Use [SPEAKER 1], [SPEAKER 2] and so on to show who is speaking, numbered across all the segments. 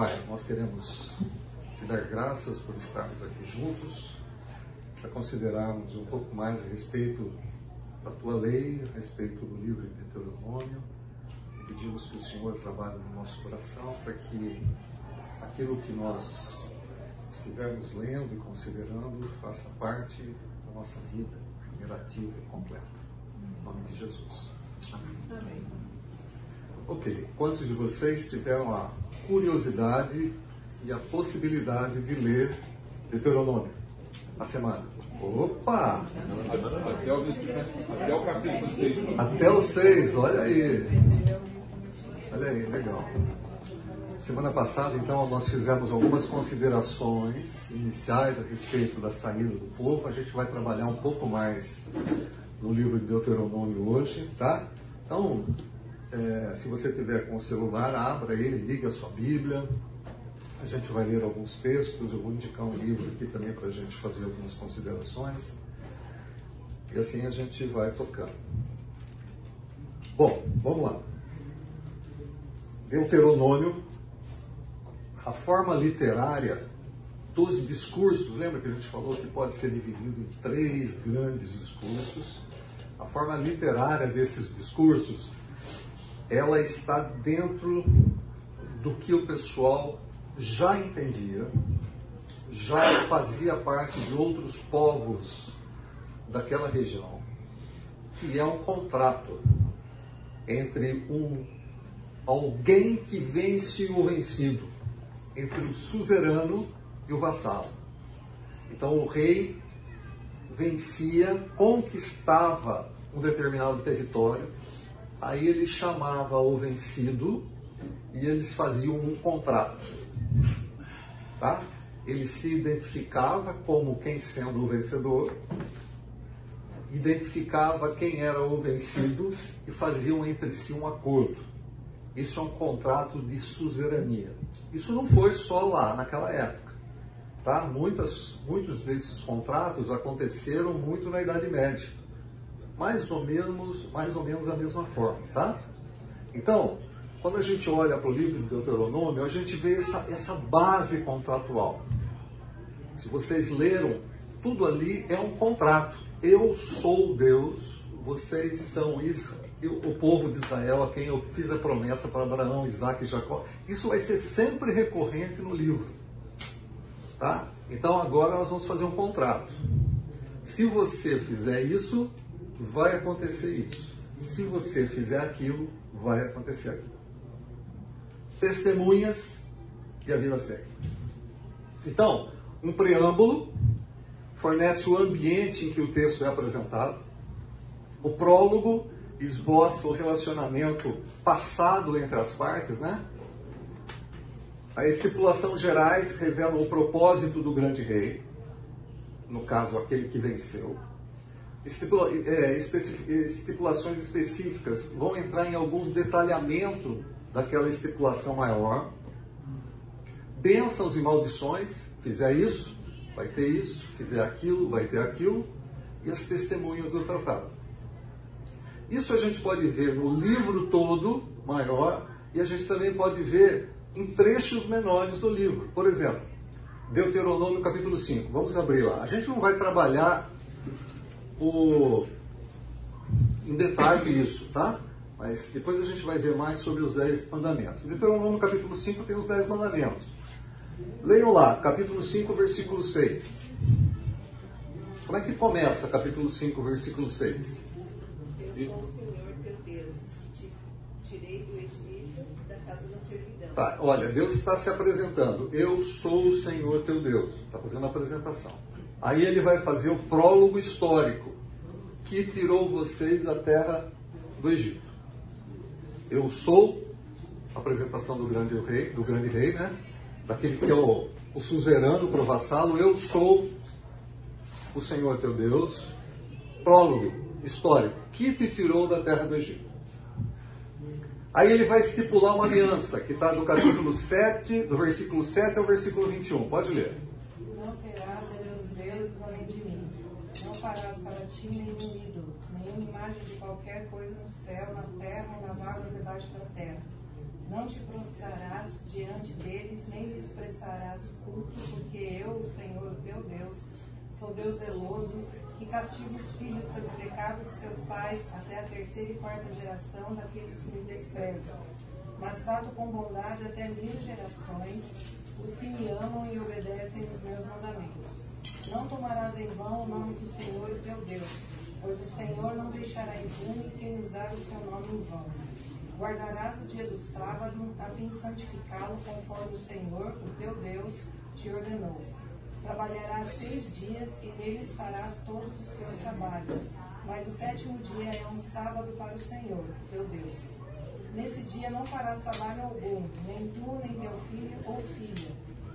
[SPEAKER 1] Pai, nós queremos te dar graças por estarmos aqui juntos, para considerarmos um pouco mais a respeito da tua lei, a respeito do livro de Deuteronômio. Pedimos que o Senhor trabalhe no nosso coração para que aquilo que nós estivermos lendo e considerando faça parte da nossa vida relativa e completa. Em nome de Jesus. Amém. Amém. Ok, quantos de vocês tiveram a curiosidade e a possibilidade de ler Deuteronômio a semana? Opa!
[SPEAKER 2] Até o, até o capítulo 6.
[SPEAKER 1] Até o 6, olha aí. Olha aí, legal. Semana passada, então, nós fizemos algumas considerações iniciais a respeito da saída do povo. A gente vai trabalhar um pouco mais no livro de Deuteronômio hoje, tá? Então, é, se você tiver com o celular, abra ele, liga a sua Bíblia. A gente vai ler alguns textos, eu vou indicar um livro aqui também para a gente fazer algumas considerações. E assim a gente vai tocando. Bom, vamos lá. Deuteronômio, a forma literária dos discursos, lembra que a gente falou que pode ser dividido em três grandes discursos? A forma literária desses discursos ela está dentro do que o pessoal já entendia, já fazia parte de outros povos daquela região, que é um contrato entre um alguém que vence o vencido, entre o suzerano e o vassalo. Então o rei vencia, conquistava um determinado território Aí ele chamava o vencido e eles faziam um contrato. Tá? Ele se identificava como quem sendo o vencedor, identificava quem era o vencido e faziam entre si um acordo. Isso é um contrato de suzerania. Isso não foi só lá naquela época. Tá? Muitas, muitos desses contratos aconteceram muito na Idade Média mais ou menos, mais ou menos a mesma forma, tá? Então, quando a gente olha para o livro de Deuteronômio, a gente vê essa, essa base contratual. Se vocês leram, tudo ali é um contrato. Eu sou Deus, vocês são Israel, o povo de Israel, a quem eu fiz a promessa para Abraão, Isaac e Jacó. Isso vai ser sempre recorrente no livro. Tá? Então agora nós vamos fazer um contrato. Se você fizer isso, vai acontecer isso. Se você fizer aquilo, vai acontecer aquilo. Testemunhas e a vida segue. Então, um preâmbulo fornece o ambiente em que o texto é apresentado. O prólogo esboça o relacionamento passado entre as partes, né? A estipulação gerais revela o propósito do grande rei, no caso, aquele que venceu. Estipula, é, estipulações específicas vão entrar em alguns detalhamentos daquela estipulação maior. Bênçãos e maldições, fizer isso, vai ter isso, fizer aquilo, vai ter aquilo, e as testemunhas do tratado. Isso a gente pode ver no livro todo, maior, e a gente também pode ver em trechos menores do livro. Por exemplo, Deuteronômio capítulo 5. Vamos abrir lá. A gente não vai trabalhar o, em detalhe isso, tá? Mas depois a gente vai ver mais sobre os dez mandamentos. Deuteronômio capítulo 5 tem os dez mandamentos. Leiam lá, capítulo 5, versículo 6. Como é que começa capítulo 5, versículo 6?
[SPEAKER 3] Eu sou o Senhor teu Deus, que te tirei do Egito, da casa da servidão.
[SPEAKER 1] Tá, olha, Deus está se apresentando. Eu sou o Senhor teu Deus. Está fazendo a apresentação. Aí ele vai fazer o prólogo histórico que tirou vocês da terra do Egito. Eu sou a apresentação do grande rei, do grande rei, né? Daquele que é o, o suzerano o vassalo. Eu sou o Senhor teu Deus. Prólogo histórico que te tirou da terra do Egito. Aí ele vai estipular uma aliança, que está do capítulo 7, do versículo 7 ao versículo 21. Pode ler.
[SPEAKER 4] Ti nenhum ídolo, nenhuma imagem de qualquer coisa no céu, na terra ou nas águas debaixo da terra. Não te prostrarás diante deles, nem lhes prestarás culto, porque eu, o Senhor teu Deus, sou Deus zeloso, que castigo os filhos pelo pecado de seus pais até a terceira e quarta geração daqueles que me desprezam. Mas trato com bondade até mil gerações os que me amam e obedecem os meus mandamentos. Não tomarás em vão o nome do Senhor, teu Deus, pois o Senhor não deixará impune quem usar o seu nome em vão. Guardarás o dia do sábado, a fim de santificá-lo conforme o Senhor, o teu Deus, te ordenou. Trabalharás seis dias e neles farás todos os teus trabalhos. Mas o sétimo dia é um sábado para o Senhor, teu Deus. Nesse dia não farás trabalho algum, nem tu, nem teu filho ou filha,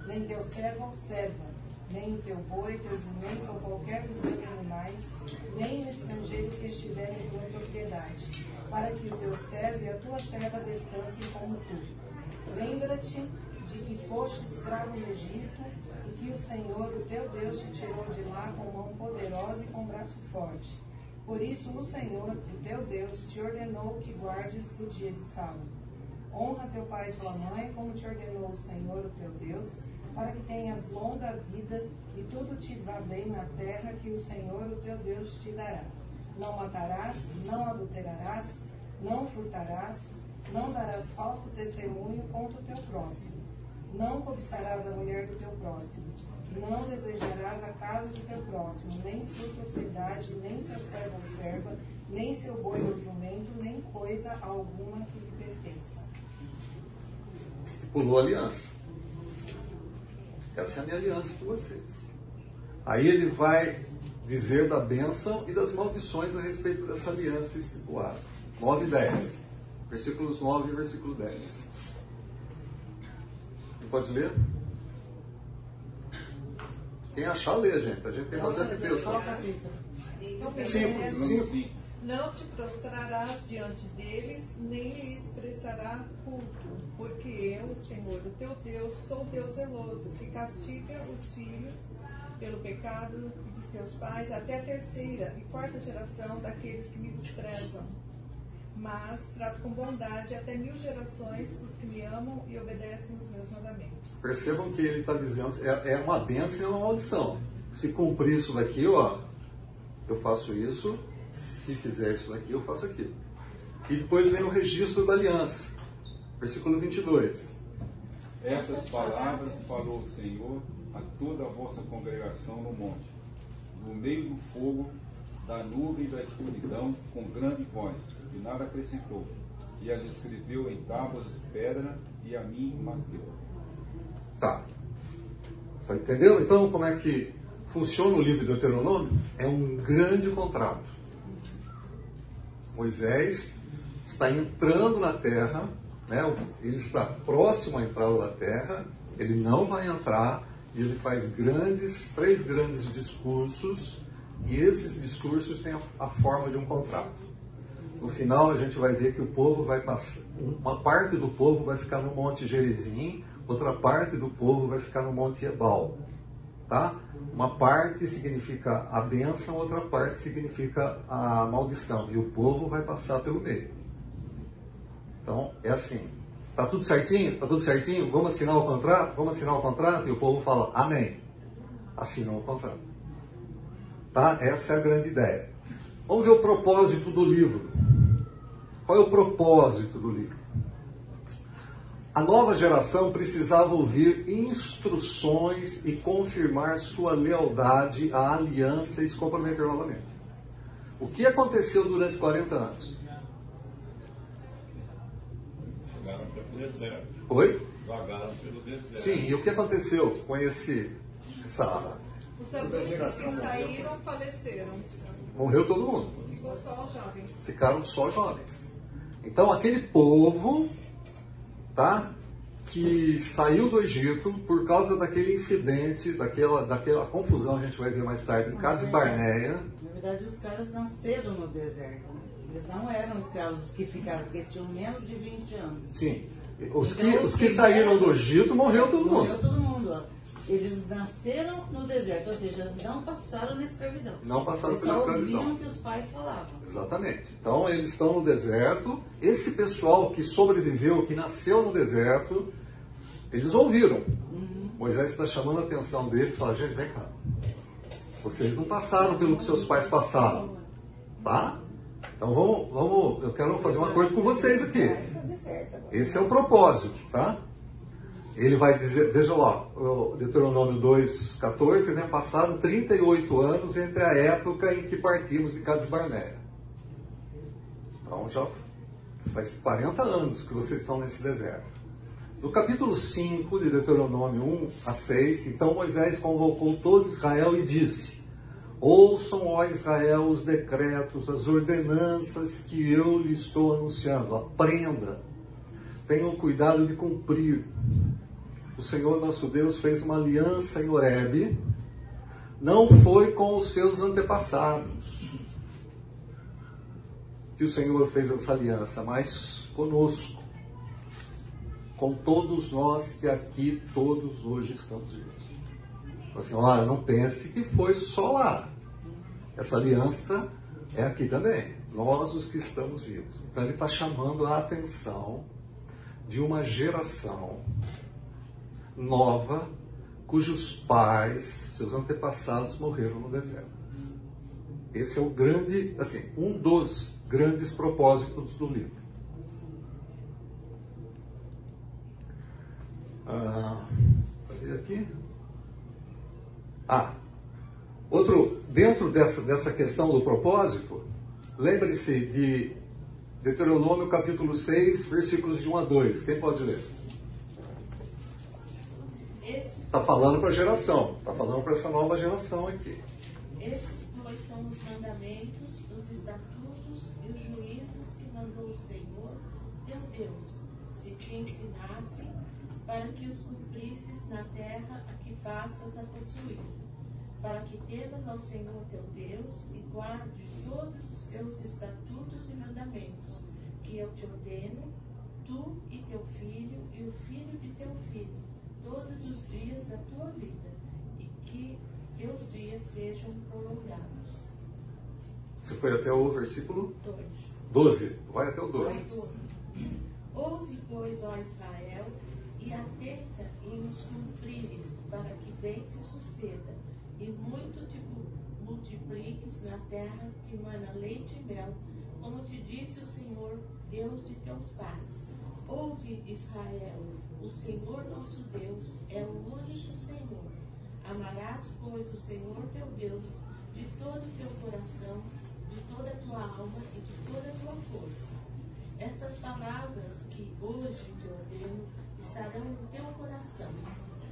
[SPEAKER 4] nem teu servo ou serva, nem o teu boi, teu jumento ou qualquer dos teus animais, nem o estrangeiro que estiver em tua propriedade, para que o teu servo e a tua serva descansem como tu. Lembra-te de que foste escravo no Egito e que o Senhor, o teu Deus, te tirou de lá com mão poderosa e com braço forte. Por isso o Senhor, o teu Deus, te ordenou que guardes o dia de sábado. Honra teu pai e tua mãe, como te ordenou o Senhor, o teu Deus, para que tenhas longa vida e tudo te vá bem na terra que o Senhor, o teu Deus, te dará. Não matarás, não adulterarás, não furtarás, não darás falso testemunho contra o teu próximo. Não cobiçarás a mulher do teu próximo. Não desejarás a casa do teu próximo, nem sua propriedade, nem seu servo ou serva, nem seu boi ou jumento, nem coisa alguma que lhe pertença.
[SPEAKER 1] Estipulou aliança. Essa é a minha aliança com vocês. Aí ele vai dizer da bênção e das maldições a respeito dessa aliança estipulada. 9 e 10. Versículos 9 e versículo 10. Pode ler? Quem achar, lê, gente. A gente tem bastante texto.
[SPEAKER 3] Sim, sim. Não te prostrarás diante deles, nem lhes prestará culto, porque eu, Senhor, o teu Deus, sou Deus zeloso, que castiga os filhos pelo pecado de seus pais até a terceira e quarta geração daqueles que me desprezam. Mas trato com bondade até mil gerações os que me amam e obedecem os meus mandamentos.
[SPEAKER 1] Percebam que ele está dizendo é, é uma bênção e uma maldição. Se cumprir isso daqui, ó, eu faço isso. Se fizer isso daqui, eu faço aquilo. E depois vem o registro da aliança. Versículo 22.
[SPEAKER 2] Essas palavras falou o Senhor a toda a vossa congregação no monte, no meio do fogo, da nuvem e da escuridão, com grande voz, e nada acrescentou. E as escreveu em tábuas de pedra, e a mim mas deu.
[SPEAKER 1] Tá. Tá entendeu? Então, como é que funciona o livro de Deuteronômio? É um grande contrato. Moisés está entrando na terra, né? ele está próximo à entrada da terra, ele não vai entrar, e ele faz grandes, três grandes discursos, e esses discursos têm a, a forma de um contrato. No final a gente vai ver que o povo vai passar, uma parte do povo vai ficar no Monte Gerizim, outra parte do povo vai ficar no Monte Ebal. Tá? Uma parte significa a bênção, outra parte significa a maldição. E o povo vai passar pelo meio. Então, é assim. Tá tudo certinho? Tá tudo certinho? Vamos assinar o contrato? Vamos assinar o contrato? E o povo fala, amém. Assinam o contrato. Tá? Essa é a grande ideia. Vamos ver o propósito do livro. Qual é o propósito do livro? A nova geração precisava ouvir instruções e confirmar sua lealdade à aliança e se comprometer novamente. O que aconteceu durante 40 anos?
[SPEAKER 5] Vagaram pelo deserto.
[SPEAKER 1] Oi?
[SPEAKER 5] Vagaram pelo deserto.
[SPEAKER 1] Sim, e o que aconteceu com esse. Essa,
[SPEAKER 3] Os adultos que saíram faleceram.
[SPEAKER 1] morreu todo mundo.
[SPEAKER 3] Ficou só os jovens.
[SPEAKER 1] Ficaram só jovens. Então aquele povo, tá? Que saiu do Egito por causa daquele incidente, daquela, daquela confusão, a gente vai ver mais tarde, em Cades Barneia.
[SPEAKER 6] Na verdade, os caras nasceram no deserto. Eles não eram escravos os que ficaram, porque eles tinham menos de 20 anos.
[SPEAKER 1] Sim. Os que,
[SPEAKER 6] Então,
[SPEAKER 1] os
[SPEAKER 6] os
[SPEAKER 1] que
[SPEAKER 6] que
[SPEAKER 1] saíram do Egito morreu todo
[SPEAKER 6] Morreu
[SPEAKER 1] mundo.
[SPEAKER 6] todo mundo. Eles nasceram no deserto, ou seja, eles não passaram na escravidão.
[SPEAKER 1] Não passaram
[SPEAKER 6] eles
[SPEAKER 1] pela escravidão.
[SPEAKER 6] o que os pais falavam.
[SPEAKER 1] Exatamente. Então eles estão no deserto. Esse pessoal que sobreviveu, que nasceu no deserto, eles ouviram. Moisés está chamando a atenção deles e fala, gente, vem cá. Vocês não passaram pelo que seus pais passaram. Tá? Então vamos, vamos, eu quero fazer um acordo com vocês aqui. Esse é o propósito, tá? Ele vai dizer, veja lá, Deuteronômio 2,14, né? Passaram 38 anos entre a época em que partimos de Cades Barneia. Então já faz 40 anos que vocês estão nesse deserto. No capítulo 5 de Deuteronômio 1 a 6, então Moisés convocou todo Israel e disse: Ouçam, ó Israel, os decretos, as ordenanças que eu lhe estou anunciando. Aprenda. Tenham cuidado de cumprir. O Senhor nosso Deus fez uma aliança em Horebe. Não foi com os seus antepassados que o Senhor fez essa aliança, mas conosco. Com todos nós que aqui todos hoje estamos. Fala Assim, olha, não pense que foi só lá. Essa aliança é aqui também. Nós os que estamos vivos. Então ele está chamando a atenção de uma geração nova cujos pais, seus antepassados morreram no deserto. Esse é o grande, assim, um dos grandes propósitos do livro. Ah, aqui? Ah, outro, dentro dessa, dessa questão do propósito, lembre-se de Deuteronômio capítulo 6, versículos de 1 a 2. Quem pode ler? Está falando para a geração, está falando para essa nova geração aqui.
[SPEAKER 7] estes, pois, são os mandamentos, os estatutos e os juízos que mandou o Senhor, teu Deus, se te ensinasse, para que os cumprisses na terra a que passas a possuir, para que temas ao Senhor teu Deus e guarde todos os seus estatutos e mandamentos, que eu te ordeno, tu e teu filho e o filho de teu filho, todos os dias da tua vida, e que teus dias sejam prolongados.
[SPEAKER 1] Você foi até o versículo
[SPEAKER 7] 2.
[SPEAKER 1] 12. Vai até o 12.
[SPEAKER 7] Ouve, pois, ó Israel, e atenta em os cumprires, para que bem te suceda, e muito te mu- multipliques na terra que mana leite e mel, como te disse o Senhor, Deus de teus pais. Ouve, Israel, o Senhor nosso Deus é o único Senhor. Amarás, pois, o Senhor teu Deus de todo o teu coração, de toda a tua alma e de toda a tua força. Estas palavras que hoje te ordeno estarão no teu coração.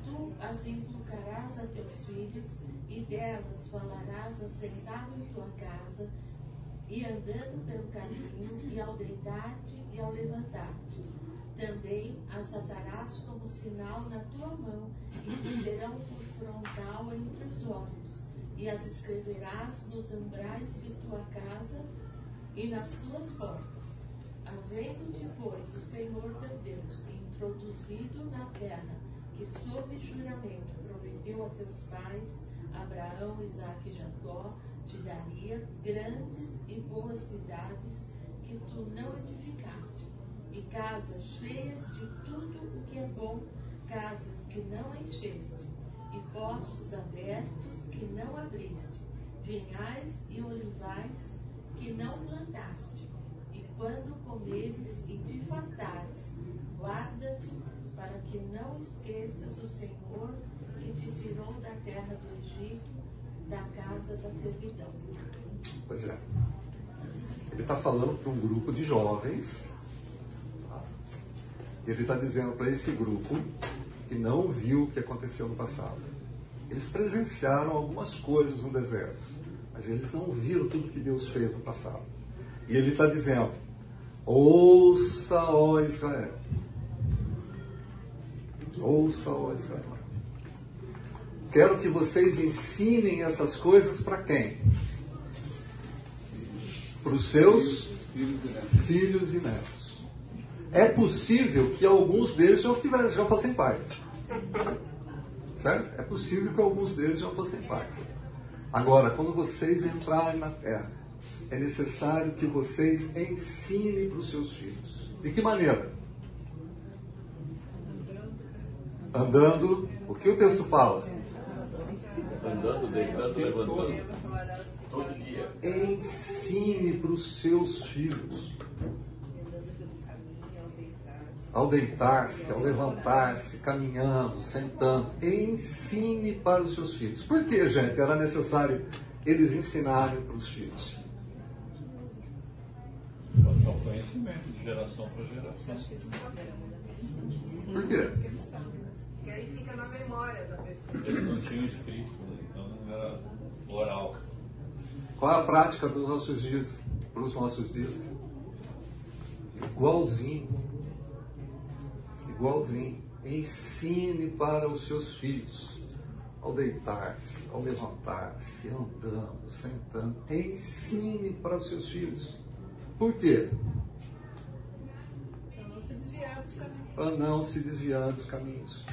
[SPEAKER 7] Tu as inculcarás a teus filhos, e delas falarás assentado em tua casa, e andando pelo caminho, e ao deitar-te e ao levantar-te. Também as atarás como sinal na tua mão, e te serão por frontal entre os olhos, e as escreverás nos umbrais de tua casa e nas tuas portas. Havendo-te, pois, o Senhor teu Deus introduzido na terra, que sob juramento prometeu a teus pais, Abraão, Isaque e Jacó, te daria grandes e boas cidades que tu não edificaste, e casas cheias de tudo o que é bom, casas que não encheste, e postos abertos que não abriste, vinhais e olivais que não plantaste. E quando comeres e te fartares, guarda-te para que não esqueças o Senhor que te tirou da terra do Egito, da casa da servidão.
[SPEAKER 1] Pois é. Ele está falando para um grupo de jovens. Ele está dizendo para esse grupo que não viu o que aconteceu no passado. Eles presenciaram algumas coisas no deserto, mas eles não viram tudo que Deus fez no passado. E ele está dizendo: Ouça, ó Israel. Ouça, ó Israel. Quero que vocês ensinem essas coisas para quem? Para os seus
[SPEAKER 2] Filhos e netos.
[SPEAKER 1] É possível que alguns deles já, tivessem, já fossem pais. Certo? É possível que alguns deles já fossem pais. Agora, quando vocês entrarem na terra, é necessário que vocês ensinem para os seus filhos. De que maneira? Andando. O que o texto fala?
[SPEAKER 5] Andando, deitando, levantando. Todo dia.
[SPEAKER 1] Ensine para os seus filhos. Ao deitar-se, ao levantar-se, caminhando, sentando. Ensine para os seus filhos. Por que, gente? Era necessário eles ensinarem para os filhos.
[SPEAKER 5] Passar o conhecimento de geração para geração.
[SPEAKER 1] Por quê?
[SPEAKER 3] Que aí fica na memória da pessoa.
[SPEAKER 5] Eles não tinham escrito, então não era oral.
[SPEAKER 1] Qual é a prática dos nossos dias, para os nossos dias? Igualzinho. Igualzinho. Ensine para os seus filhos. Ao deitar-se, ao levantar-se, andando, sentando. Ensine para os seus filhos. Por quê?
[SPEAKER 3] Pra não se desviar dos caminhos.
[SPEAKER 1] Para não se desviar dos caminhos.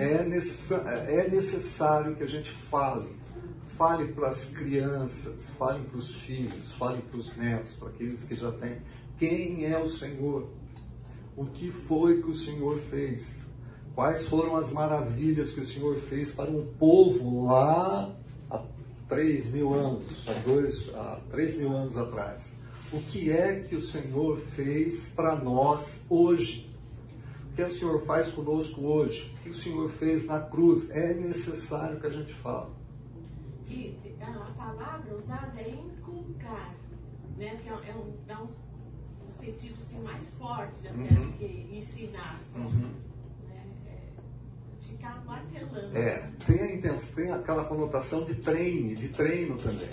[SPEAKER 1] É, necessa- é necessário que a gente fale. Fale para as crianças, fale para os filhos, fale para os netos, para aqueles que já têm. Quem é o Senhor? O que foi que o Senhor fez? Quais foram as maravilhas que o Senhor fez para um povo lá há três mil anos, há, dois, há três mil anos atrás? O que é que o Senhor fez para nós hoje? O que o Senhor faz conosco hoje? O que o Senhor fez na cruz? É necessário que a gente fale.
[SPEAKER 7] E a palavra usada é inculcar, né? Que é, um- é um, dá um, um sentido assim, mais forte até
[SPEAKER 1] Uhum.
[SPEAKER 7] do que ensinar só.
[SPEAKER 1] Uhum.
[SPEAKER 7] Né? É.
[SPEAKER 1] É, tem, a intenção, tem aquela conotação de treine, de treino também.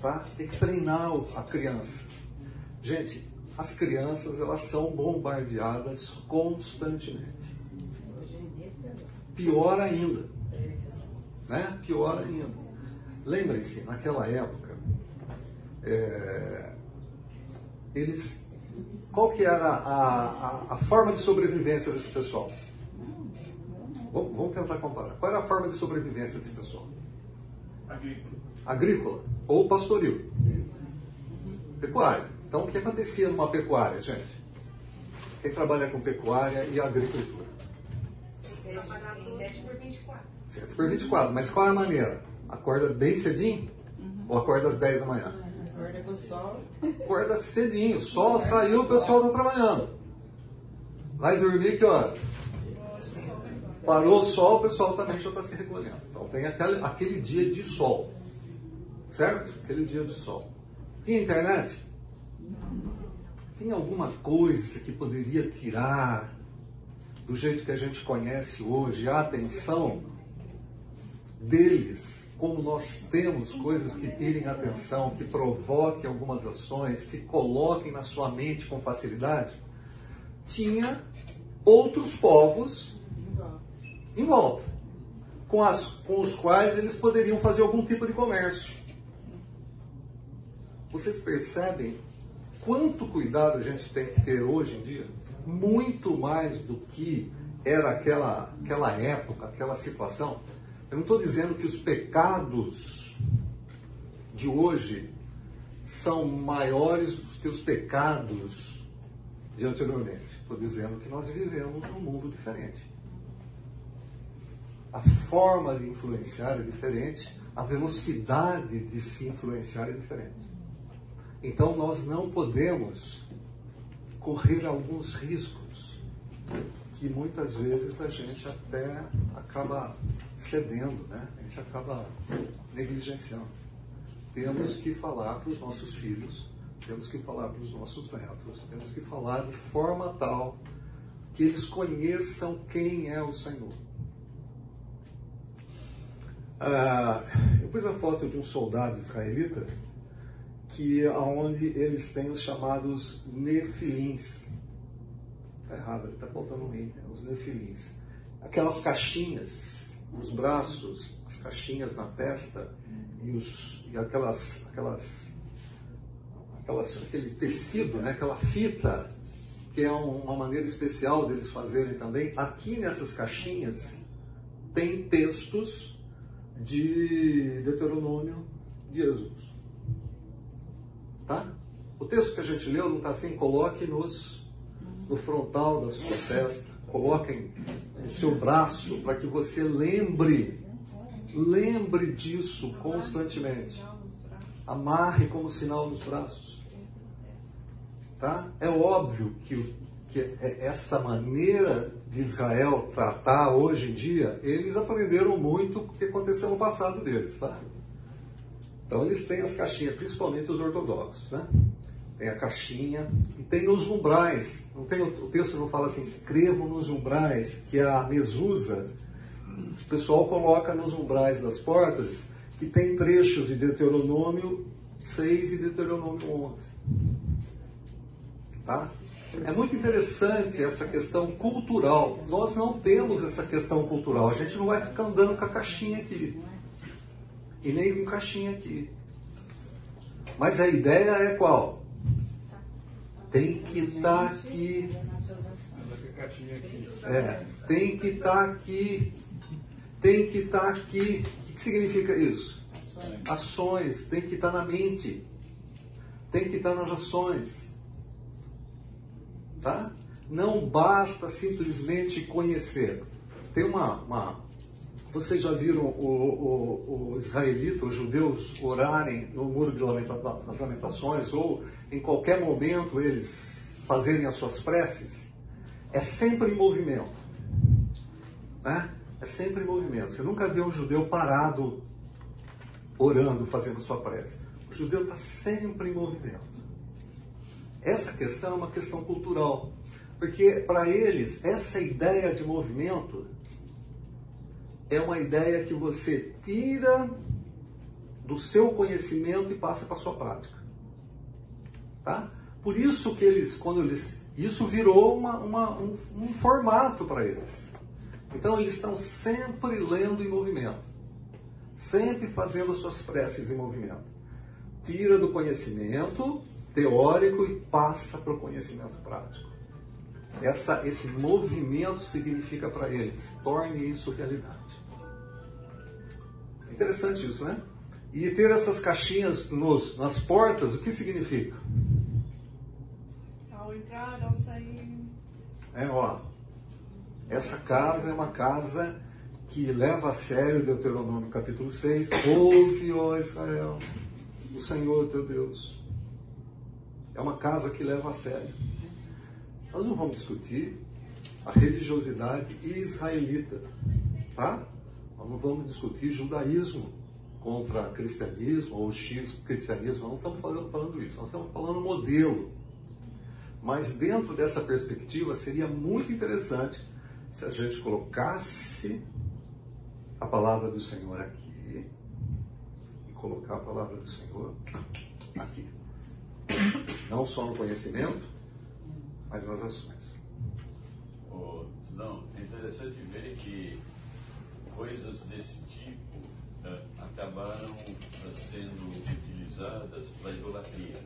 [SPEAKER 1] Tá? Tem que treinar a criança. Gente, as crianças elas são bombardeadas constantemente. Pior ainda. Né? Pior ainda. Lembrem-se, naquela época, é, eles. Qual que era a, a, a forma de sobrevivência desse pessoal? Vamos, vamos tentar comparar. Qual era a forma de sobrevivência desse pessoal?
[SPEAKER 5] Agrícola.
[SPEAKER 1] Agrícola ou pastoril? Pecuária. Então, o que acontecia numa pecuária, gente? Quem trabalha com pecuária e agricultura?
[SPEAKER 4] 7 por 24.
[SPEAKER 1] 7 por 24. Mas qual é a maneira? Acorda bem cedinho? Ou acorda às 10 da manhã?
[SPEAKER 6] Acorda com o sol.
[SPEAKER 1] Acorda cedinho. O sol saiu, o pessoal está trabalhando. Vai dormir que hora? Parou o sol, o pessoal também já está se recolhendo. Então tem aquele, aquele dia de sol. Certo? Aquele dia de sol. E internet? Tem alguma coisa que poderia tirar do jeito que a gente conhece hoje a atenção deles, como nós temos coisas que tirem atenção, que provoquem algumas ações, que coloquem na sua mente com facilidade? Tinha outros povos em volta, com, as, com os quais eles poderiam fazer algum tipo de comércio. Vocês percebem quanto cuidado a gente tem que ter hoje em dia? Muito mais do que era aquela, aquela época, aquela situação. Eu não estou dizendo que os pecados de hoje são maiores do que os pecados de anteriormente. Estou dizendo que nós vivemos num mundo diferente. A forma de influenciar é diferente, a velocidade de se influenciar é diferente. Então nós não podemos correr alguns riscos que muitas vezes a gente até acaba cedendo, né? a gente acaba negligenciando. Temos que falar para os nossos filhos, temos que falar para os nossos netos, temos que falar de forma tal que eles conheçam quem é o Senhor. Ah, eu pus a foto de um soldado israelita que aonde eles têm os chamados nefilins. Está errado, está faltando um i, né? os nefilins. Aquelas caixinhas nos braços, as caixinhas na testa e, os, e aquelas, aquelas, aquelas, aquele tecido, né? aquela fita, que é um- uma maneira especial deles fazerem também. Aqui nessas caixinhas tem textos de Deuteronômio de Êxodo. Tá? O texto que a gente leu não está assim, coloque nos, no frontal da sua testa, coloquem no seu braço para que você lembre, lembre disso constantemente. Amarre como sinal nos braços. Tá? É óbvio que, que é essa maneira de Israel tratar hoje em dia, eles aprenderam muito o que aconteceu no passado deles, tá? Então eles têm as caixinhas, principalmente os ortodoxos, né? Tem a caixinha e tem nos umbrais. Não tem, o texto não fala assim, escrevam nos umbrais, que é a mesusa. O pessoal coloca nos umbrais das portas que tem trechos de Deuteronômio 6 e Deuteronômio 11. Tá? É muito interessante essa questão cultural. Nós não temos essa questão cultural. A gente não vai ficar andando com a caixinha aqui. E nem com caixinha aqui. Mas a ideia é qual? Tem que estar tá aqui. É, tem que estar tá aqui. Tem que estar tá aqui. O que significa isso? Ações. Tem que estar na mente. Tem que estar nas ações. Tá? Não basta simplesmente conhecer. Tem uma, uma vocês já viram o, o, o israelita, os judeus, orarem no muro de das lamentações ou em qualquer momento eles fazerem as suas preces? É sempre em movimento. Né? É sempre em movimento. Você nunca vê um judeu parado orando, fazendo sua prece. O judeu está sempre em movimento. Essa questão é uma questão cultural. Porque para eles, essa ideia de movimento é uma ideia que você tira do seu conhecimento e passa para a sua prática. Tá? Por isso que eles, quando eles. Isso virou uma, uma, um, um formato para eles. Então eles estão sempre lendo em movimento. Sempre fazendo as suas preces em movimento. Tira do conhecimento teórico e passa para o conhecimento prático. Essa, esse movimento significa para eles, torne isso realidade. Interessante isso, né? E ter essas caixinhas nos, nas portas, o que significa?
[SPEAKER 3] Ao entrar, ao sair.
[SPEAKER 1] É, ó. Essa casa é uma casa que leva a sério Deuteronômio capítulo 6. Ouve, ó Israel, o Senhor teu Deus. É uma casa que leva a sério. Nós não vamos discutir a religiosidade israelita, tá? Nós não vamos discutir judaísmo contra cristianismo ou X cristianismo, não estamos falando, falando isso, nós estamos falando modelo. Mas dentro dessa perspectiva seria muito interessante se a gente colocasse a palavra do Senhor aqui e colocar a palavra do Senhor aqui. Não só no conhecimento, mas nas ações.
[SPEAKER 5] Oh, não, é interessante ver que coisas desse tipo uh, acabaram uh, sendo utilizadas para idolatria.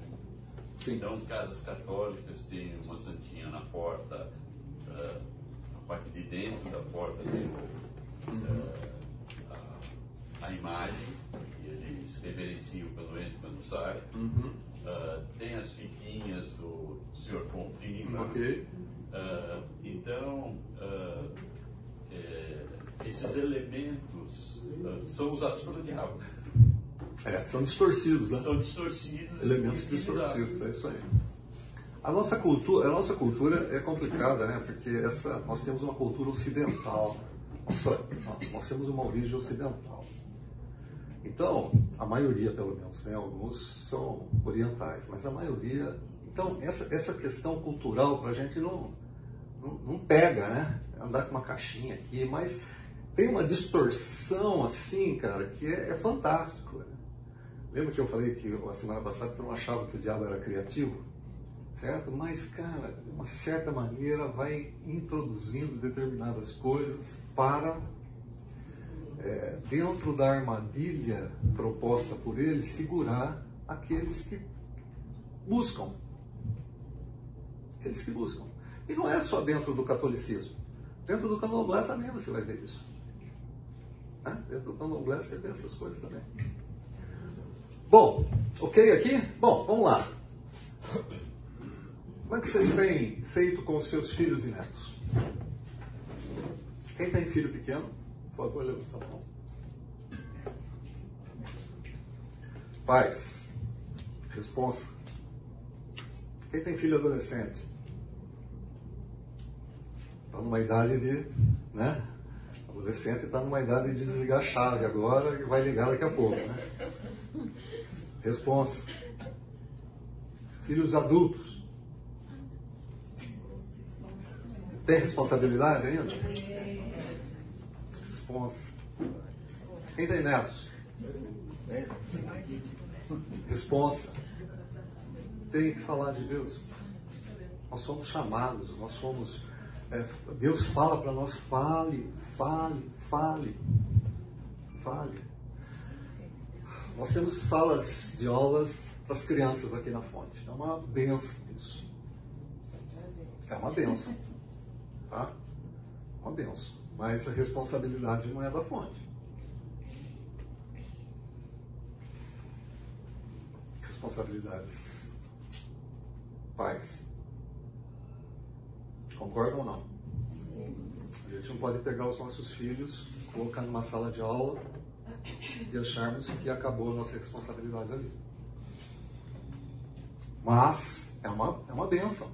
[SPEAKER 5] Sim. Então, casas católicas têm uma santinha na porta, uh, na parte de dentro da porta tem a, a, imagem, que eles reverenciam quando entra e quando sai. Uhum. tem as fitinhas do Senhor Confirma.
[SPEAKER 1] Okay.
[SPEAKER 5] então, é, esses elementos uh, são usados pelo diabo.
[SPEAKER 1] É, são distorcidos, né?
[SPEAKER 5] São distorcidos.
[SPEAKER 1] Elementos distorcidos, é isso aí. A nossa cultura, a nossa cultura é complicada, né? Porque essa, nós temos uma cultura ocidental. Nossa, nós temos uma origem ocidental. Então, a maioria, pelo menos, né? Alguns são orientais, mas a maioria. Então, essa, essa questão cultural para a gente não, não, não pega, né? Andar com uma caixinha aqui, mas tem uma distorção assim, cara, que é, é fantástico. Né? Lembra que eu falei que a semana passada que eu não achava que o diabo era criativo? Certo? Mas, cara, de uma certa maneira vai introduzindo determinadas coisas para, é, dentro da armadilha proposta por ele, segurar aqueles que buscam. Aqueles que buscam. E não é só dentro do catolicismo. Dentro do candomblé também você vai ver isso. Né? Dentro do candomblé você vê essas coisas também. Bom, ok aqui? Bom, vamos lá. Como é que vocês têm feito com os seus filhos e netos? Quem tem filho pequeno, por favor, levanta a mão. Pais, responsa. Quem tem filho adolescente? Está numa idade de. Né? Adolescente está numa idade de desligar a chave agora e vai ligar daqui a pouco. Né? Responsa. Filhos adultos. Tem responsabilidade ainda? Responsa. Quem tem netos? Responsa. Tem que falar de Deus. Nós somos chamados, nós somos. É, Deus fala para nós, fale, fale, fale, fale. Nós temos salas de aulas para as crianças aqui na fonte. É uma benção isso. É uma benção. Tá? Uma benção. Mas a responsabilidade não é da fonte. Responsabilidades. Pais. Concordam ou não? A gente não pode pegar os nossos filhos, colocar numa sala de aula e acharmos que acabou a nossa responsabilidade ali. Mas é uma, é uma benção.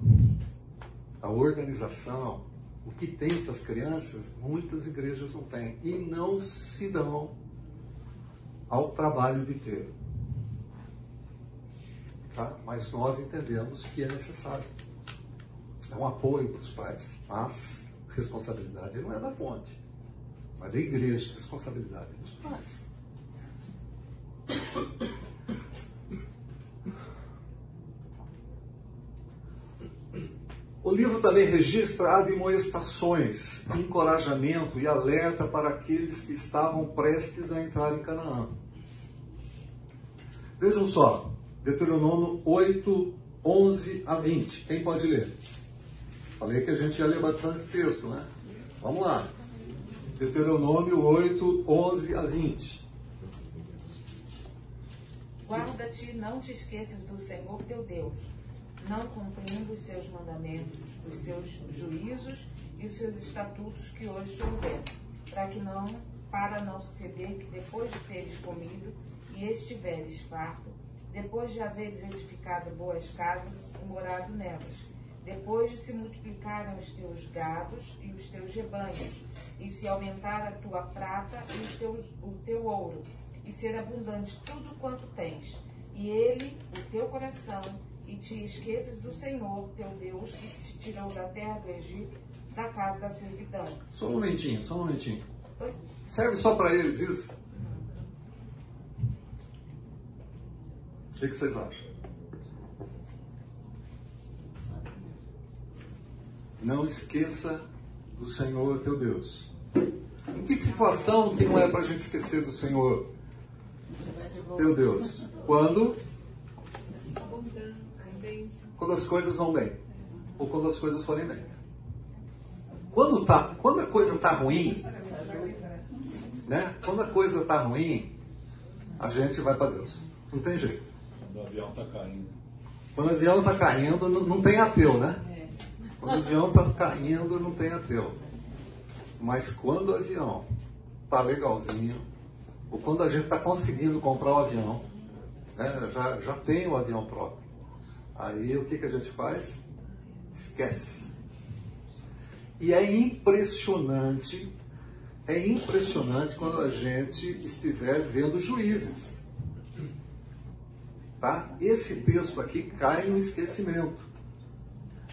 [SPEAKER 1] A organização, o que tem para as crianças, muitas igrejas não têm. E não se dão ao trabalho de ter. Tá? Mas nós entendemos que é necessário. É um apoio para os pais, mas responsabilidade não é da fonte, mas da igreja, responsabilidade é dos pais. O livro também registra admoestações, encorajamento e alerta para aqueles que estavam prestes a entrar em Canaã. Vejam só, Deuteronômio 8, 11 a 20. Quem pode ler? Falei que a gente ia ler bastante texto, né? Vamos lá. Deuteronômio 8, 11 a 20.
[SPEAKER 8] Guarda-te, não te esqueças do Senhor teu Deus, não cumprindo os seus mandamentos, os seus juízos e os seus estatutos que hoje te ordeno, para que não, para não suceder que depois de teres comido e estiveres farto, depois de haveres edificado boas casas morado nelas, depois de se multiplicarem os teus gados e os teus rebanhos, e se aumentar a tua prata e os teus, o teu ouro, e ser abundante tudo quanto tens, e ele, o teu coração, e te esqueças do Senhor, teu Deus, que te tirou da terra do Egito, da casa da servidão.
[SPEAKER 1] Só um momentinho, só um momentinho.
[SPEAKER 8] Oi?
[SPEAKER 1] Serve só para eles isso? O que, que vocês acham? Não esqueça do Senhor teu Deus. Em que situação que não é para a gente esquecer do Senhor teu Deus? Quando? Quando as coisas vão bem. Ou quando as coisas forem bem. Quando, tá, quando a coisa está ruim, né? quando a coisa está ruim, a gente vai para Deus. Não tem jeito.
[SPEAKER 9] Quando o avião está caindo.
[SPEAKER 1] Quando o avião está caindo, não, não tem ateu, né? Quando o avião está caindo, não tem ateu. Mas quando o avião está legalzinho, ou quando a gente está conseguindo comprar o avião, né, já, já tem o avião próprio, aí o que, que a gente faz? Esquece. E é impressionante, é impressionante quando a gente estiver vendo juízes. Tá? Esse texto aqui cai no esquecimento.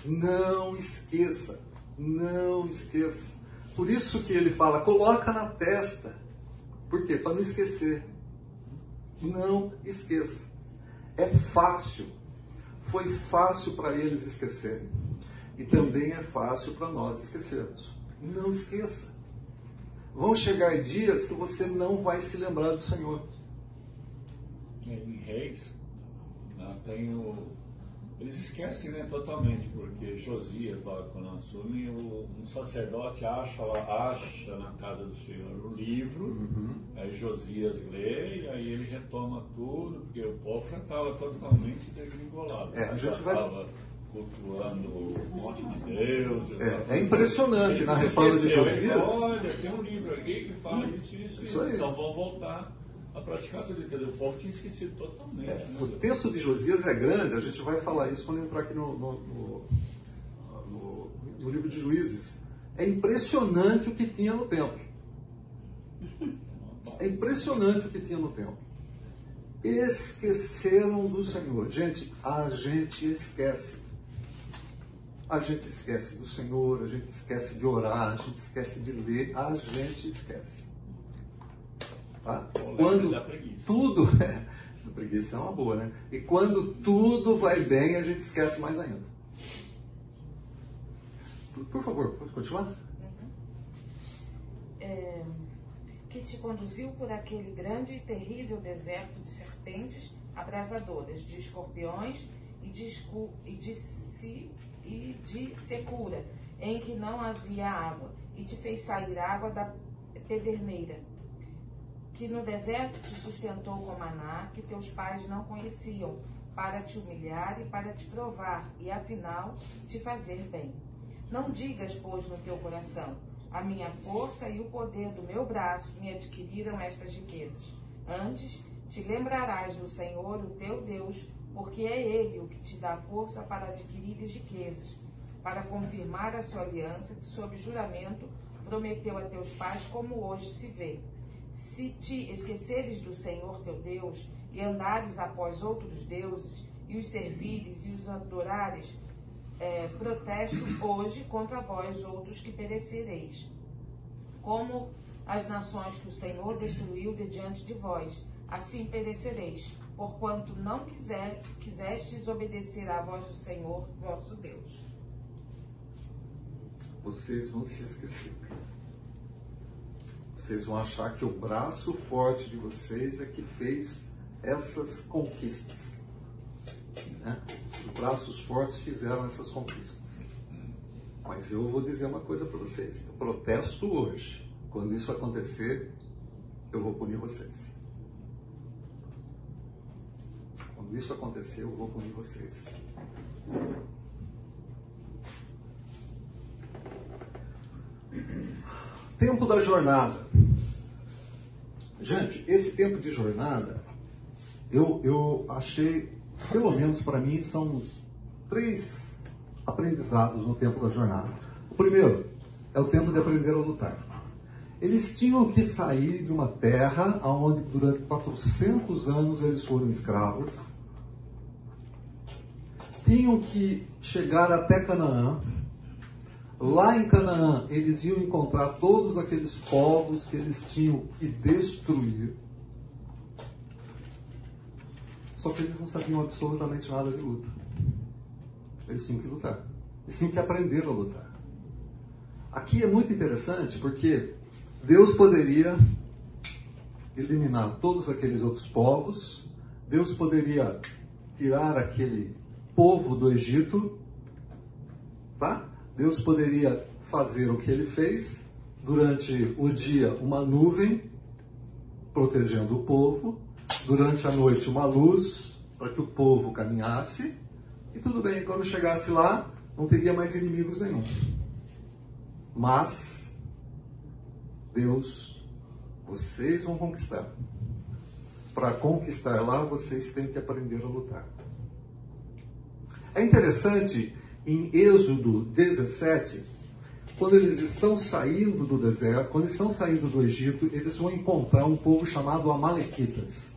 [SPEAKER 1] Não esqueça, não esqueça. Por isso que ele fala, coloca na testa. Por quê? Para não esquecer. Não esqueça. É fácil. Foi fácil para eles esquecerem. E também é fácil para nós esquecermos. Não esqueça. Vão chegar dias que você não vai se lembrar do Senhor.
[SPEAKER 9] Em Reis, tem o, eles esquecem né, totalmente, porque Josias, lá quando assume, o, um sacerdote acha, lá, acha na casa do Senhor o livro,
[SPEAKER 1] Uhum.
[SPEAKER 9] aí Josias lê e aí ele retoma tudo, porque o povo já estava totalmente desengolado.
[SPEAKER 1] É, a
[SPEAKER 9] já
[SPEAKER 1] gente vai-
[SPEAKER 9] estava cultuando o monte de Deus.
[SPEAKER 1] É, é impressionante, na reforma de Josias-
[SPEAKER 9] Olha, tem um livro aqui que fala isso, isso,
[SPEAKER 1] Isso
[SPEAKER 9] isso.
[SPEAKER 1] aí.
[SPEAKER 9] Então vamos voltar a praticar tudo. Quer dizer, o povo tinha esquecido totalmente.
[SPEAKER 1] É,
[SPEAKER 9] né?
[SPEAKER 1] o texto de Josias é grande, a gente vai falar isso quando entrar aqui no, no, no- no- no livro de Juízes. É impressionante o que tinha no templo. É impressionante o que tinha no templo. Esqueceram do Senhor. Gente, a gente esquece. A gente esquece do Senhor, a gente esquece de orar, a gente esquece de ler, a gente esquece. Tá? Quando tudo. a preguiça é uma boa, né? E quando tudo vai bem, a gente esquece mais ainda. Por, por favor, pode continuar?
[SPEAKER 8] é, que te conduziu por aquele grande e terrível deserto de serpentes abrasadoras, de escorpiões e de, escu- e de, si- e de secura, em que não havia água, e te fez sair água da pederneira, que no deserto te sustentou com maná, que teus pais não conheciam, para te humilhar e para te provar, e afinal te fazer bem. Não digas, pois, no teu coração: a minha força e o poder do meu braço me adquiriram estas riquezas. Antes, te lembrarás do Senhor, o teu Deus, porque é Ele o que te dá força para adquirir riquezas, para confirmar a sua aliança que, sob juramento, prometeu a teus pais, como hoje se vê. Se te esqueceres do Senhor teu Deus e andares após outros deuses e os servires e os adorares, é, protesto hoje contra vós outros que perecereis. Como as nações que o Senhor destruiu de diante de vós, assim perecereis, porquanto não quiser, quisestes obedecer à voz do Senhor vosso Deus.
[SPEAKER 1] Vocês vão se esquecer. Vocês vão achar que o braço forte de vocês é que fez essas conquistas. né? Os braços fortes fizeram essas conquistas. Mas eu vou dizer uma coisa para vocês. Eu protesto hoje. Quando isso acontecer, eu vou punir vocês. Quando isso acontecer, eu vou punir vocês. Tempo da jornada. Gente, esse tempo de jornada, eu, eu achei, pelo menos para mim, são três aprendizados no tempo da jornada. O primeiro é o tempo de aprender a lutar. Eles tinham que sair de uma terra onde durante 400 anos eles foram escravos. Tinham que chegar até Canaã. Lá em Canaã, eles iam encontrar todos aqueles povos que eles tinham que destruir. Só que eles não sabiam absolutamente nada de luta. Eles tinham que lutar. Eles tinham que aprender a lutar. Aqui é muito interessante porque Deus poderia eliminar todos aqueles outros povos, Deus poderia tirar aquele povo do Egito, tá? Deus poderia fazer o que ele fez durante o dia uma nuvem protegendo o povo, durante a noite uma luz para que o povo caminhasse e tudo bem, quando chegasse lá não teria mais inimigos nenhum. Mas Deus, vocês vão conquistar. Para conquistar lá, vocês têm que aprender a lutar. É interessante em Êxodo 17, quando eles estão saindo do deserto, quando estão saindo do Egito, eles vão encontrar um povo chamado Amalequitas.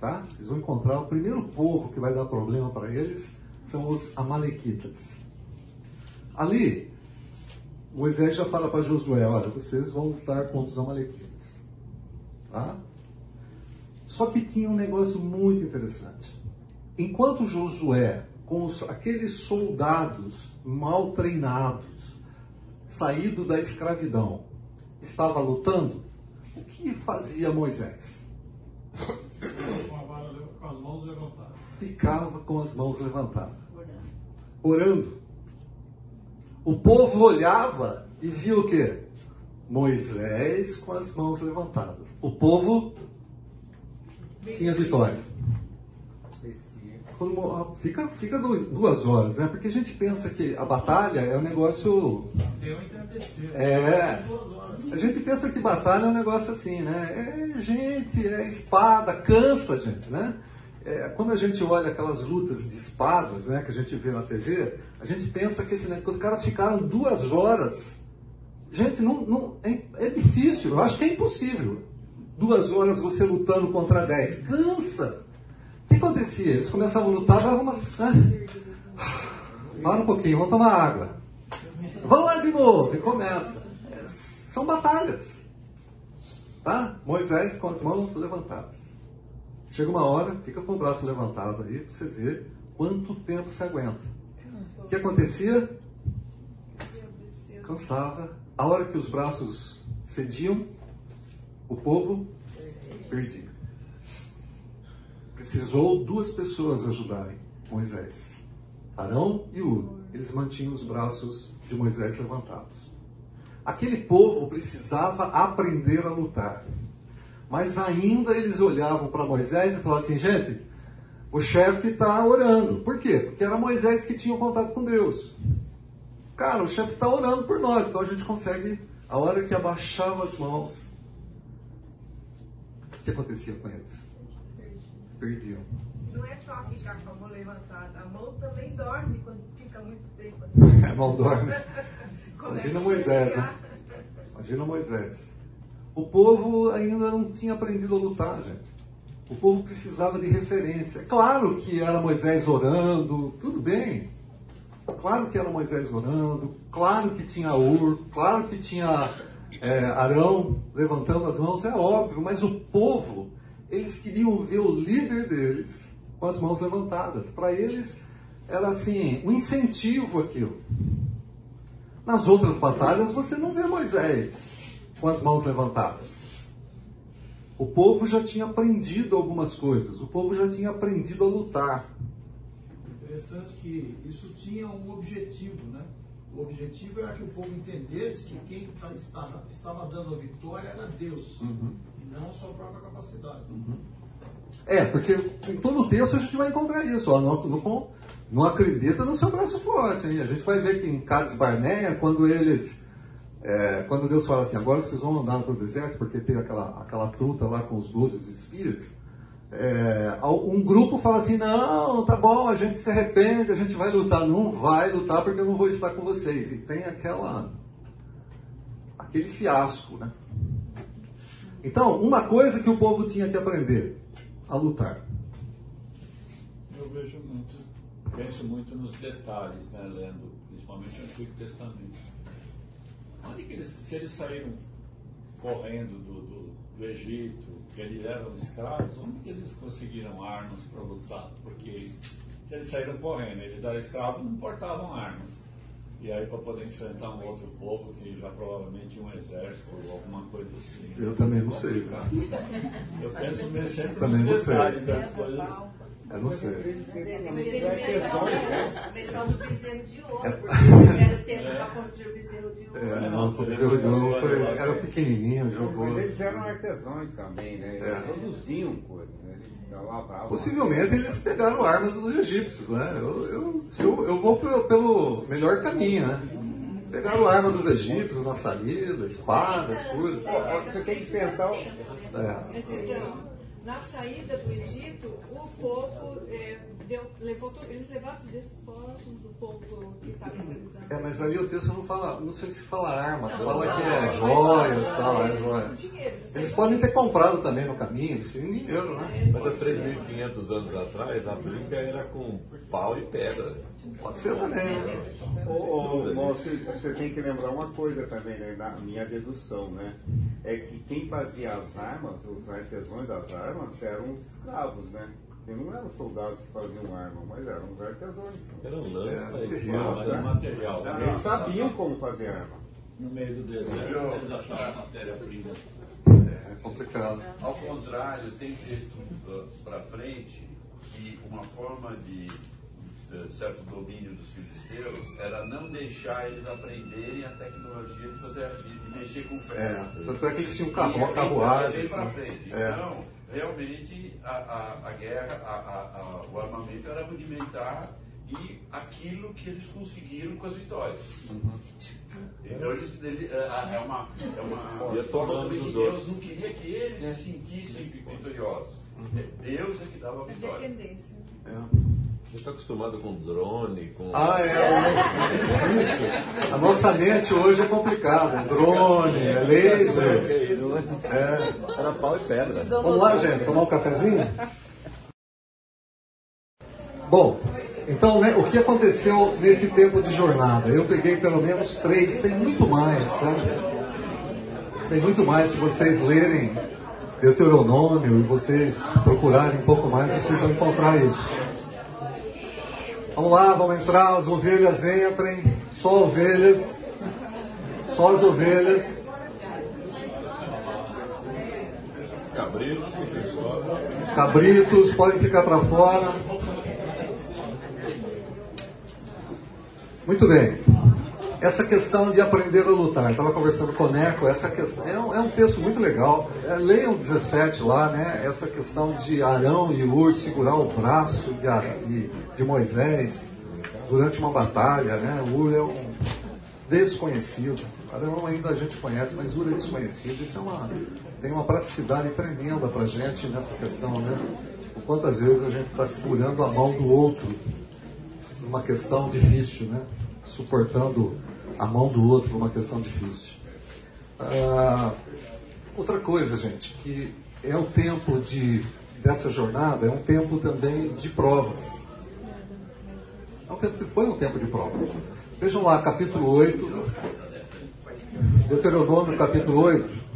[SPEAKER 1] Tá? Eles vão encontrar o primeiro povo que vai dar problema para eles são os Amalequitas. Ali, Moisés já fala para Josué: olha, vocês vão lutar contra os Amalequitas. Tá? Só que tinha um negócio muito interessante. Enquanto Josué, com os, aqueles soldados mal treinados, saído da escravidão, estava lutando, o que fazia Moisés?
[SPEAKER 10] Com a vara, com as mãos levantadas.
[SPEAKER 1] ficava com as mãos levantadas, orando. O povo olhava e via o quê? Moisés com as mãos levantadas. O povo tinha vitória. Fica, fica duas horas, né? Porque a gente pensa que a batalha é um negócio. É. A gente pensa que batalha é um negócio assim, né? É gente, é espada, cansa, gente, né? É, quando a gente olha aquelas lutas de espadas, né, que a gente vê na TV, a gente pensa que, esse, né, que os caras ficaram duas horas. Gente, não, não, é, é difícil, eu acho que é impossível. Duas horas você lutando contra dez. Cansa! O que acontecia? Eles começavam a lutar, davam umas. Né? Para um pouquinho, vamos tomar água. Vamos lá de novo, e começa. É, são batalhas. Tá? Moisés com as mãos levantadas. Chega uma hora, fica com o braço levantado aí, para você ver quanto tempo se aguenta. O que acontecia? Cansava. A hora que os braços cediam, o povo perdia precisou duas pessoas ajudarem Moisés. Arão e Ur. Eles mantinham os braços de Moisés levantados. Aquele povo precisava aprender a lutar. Mas ainda eles olhavam para Moisés e falavam assim: gente, o chefe está orando. Por quê? Porque era Moisés que tinha o contato com Deus. Cara, o chefe está orando por nós, então a gente consegue, a hora que abaixava as mãos, o que acontecia com eles? Perdiam.
[SPEAKER 3] Não é só ficar com a mão levantada, a mão também dorme quando fica muito tempo assim.
[SPEAKER 1] A mão dorme. Imagina Moisés, né? Imagina Moisés. O povo ainda não tinha aprendido a lutar, gente. O povo precisava de referência. Claro que era Moisés orando, tudo bem. Claro que era Moisés orando, claro que tinha Ur, claro que tinha é, Arão levantando as mãos, é óbvio, mas o povo eles queriam ver o líder deles com as mãos levantadas. Para eles era assim, um incentivo aquilo. Nas outras batalhas você não vê Moisés com as mãos levantadas. O povo já tinha aprendido algumas coisas, o povo já tinha aprendido a lutar.
[SPEAKER 10] Interessante que isso tinha um objetivo, né? O objetivo era que o povo entendesse que quem estava, estava dando a vitória era Deus. Uhum não a sua própria capacidade. Uhum.
[SPEAKER 1] É, porque em todo o texto a gente vai encontrar isso. Ó, não, não, não acredita no seu braço forte. Hein? A gente vai ver que em Cades Barneia, quando eles. É, quando Deus fala assim, agora vocês vão andar no deserto, porque tem aquela, aquela truta lá com os doze espíritos. É, um grupo fala assim: não, tá bom, a gente se arrepende, a gente vai lutar. Não vai lutar porque eu não vou estar com vocês. E tem aquela. aquele fiasco, né? Então, uma coisa que o povo tinha que aprender: a lutar.
[SPEAKER 9] Eu vejo muito, penso muito nos detalhes, né, lendo, principalmente o Antigo Testamento. Onde que eles, se eles saíram correndo do, do, do Egito, que eles eram escravos, onde eles conseguiram armas para lutar? Porque se eles saíram correndo, eles eram escravos, não portavam armas. E aí para poder enfrentar um outro povo que já provavelmente um exército ou alguma coisa assim.
[SPEAKER 1] Eu também não sei.
[SPEAKER 9] Eu penso mesmo sempre
[SPEAKER 1] também
[SPEAKER 9] nos
[SPEAKER 1] detalhes
[SPEAKER 9] das coisas.
[SPEAKER 1] Eu não sei.
[SPEAKER 3] Metal do bezerro de ouro, porque era tempo para construir o bezerro de ouro.
[SPEAKER 1] É, não, o bezerro de ouro foi, era pequenininho, jogou.
[SPEAKER 2] Mas eles eram artesãos também, né? Eles produziam coisas, né?
[SPEAKER 1] Possivelmente eles pegaram armas dos egípcios, né? Eu, eu, eu, eu vou pelo, pelo, melhor caminho, né? Pegaram arma dos egípcios, maçarila, espadas, coisas.
[SPEAKER 2] Você tem que pensar.
[SPEAKER 3] É. Então, na saída do Egito, o povo é, deu, levou eles levaram os despojos do povo que estava escravizado.
[SPEAKER 1] É, mas aí o texto não fala, não sei se fala armas, não, fala que é joias e tal, é joias. Eles podem ter comprado também no caminho, eles tinham dinheiro, né?
[SPEAKER 11] Mas há 3.500 anos atrás, a briga era com pau e pedra.
[SPEAKER 1] Pode ser também, né?
[SPEAKER 2] você, você tem que lembrar uma coisa também, né, na minha dedução, né? É que quem fazia as armas, os artesãos das armas, eram os escravos, né? E não eram soldados que faziam arma, mas eram os artesãos.
[SPEAKER 11] Eram lança,
[SPEAKER 9] é, espada, material.
[SPEAKER 2] Eles sabiam como fazer arma.
[SPEAKER 9] No meio do deserto, eles acharam a matéria-prima.
[SPEAKER 1] É complicado.
[SPEAKER 5] Ao contrário, tem texto uh, para frente que uma forma de certo domínio dos filisteus era não deixar eles aprenderem a tecnologia de fazer de, de mexer com ferro.
[SPEAKER 1] É, tanto é que eles tinham
[SPEAKER 5] pra
[SPEAKER 1] né? É.
[SPEAKER 5] Então, realmente, a, a, a guerra, a, a- a- o armamento era rudimentar e aquilo que eles conseguiram com as vitórias. Então, eles, ele, é, é uma, é uma que Deus
[SPEAKER 11] outros.
[SPEAKER 5] não queria que eles se sentissem vitoriosos. É Deus é que dava a
[SPEAKER 3] A
[SPEAKER 5] vitória.
[SPEAKER 3] dependência.
[SPEAKER 11] Você está acostumado com drone, com.
[SPEAKER 1] Ah, é. é difícil. A nossa mente hoje é complicada. É drone, é laser. É.
[SPEAKER 11] Era pau e pedra.
[SPEAKER 1] Vamos lá, gente, tomar um cafezinho? Bom, então né, o que aconteceu nesse tempo de jornada? Eu peguei pelo menos três, tem muito mais, tá? Tem muito mais se vocês lerem Deuteronômio e vocês procurarem um pouco mais, vocês vão encontrar isso. Vamos lá, vamos entrar, as ovelhas entrem, só ovelhas, só as ovelhas.
[SPEAKER 11] Cabritos.
[SPEAKER 1] Cabritos podem ficar para fora. Muito bem. Essa questão de aprender a lutar. Estava conversando com o Neco, essa questão é um, é um texto muito legal. É, leiam 17 lá, né? Essa questão de Arão e Ur segurar o braço de, de, de Moisés durante uma batalha, né? Ur é um desconhecido. Arão ainda a gente conhece, mas Ur é desconhecido. Isso é uma, tem uma praticidade tremenda para a gente nessa questão, né? O quantas vezes a gente está segurando a mão do outro numa questão difícil, né? Suportando a mão do outro numa questão difícil. Ah, outra coisa, gente, que é o tempo de, dessa jornada, é um tempo também de provas. É um tempo que foi um tempo de provas. Vejam lá, capítulo 8, Deuteronômio, capítulo 8,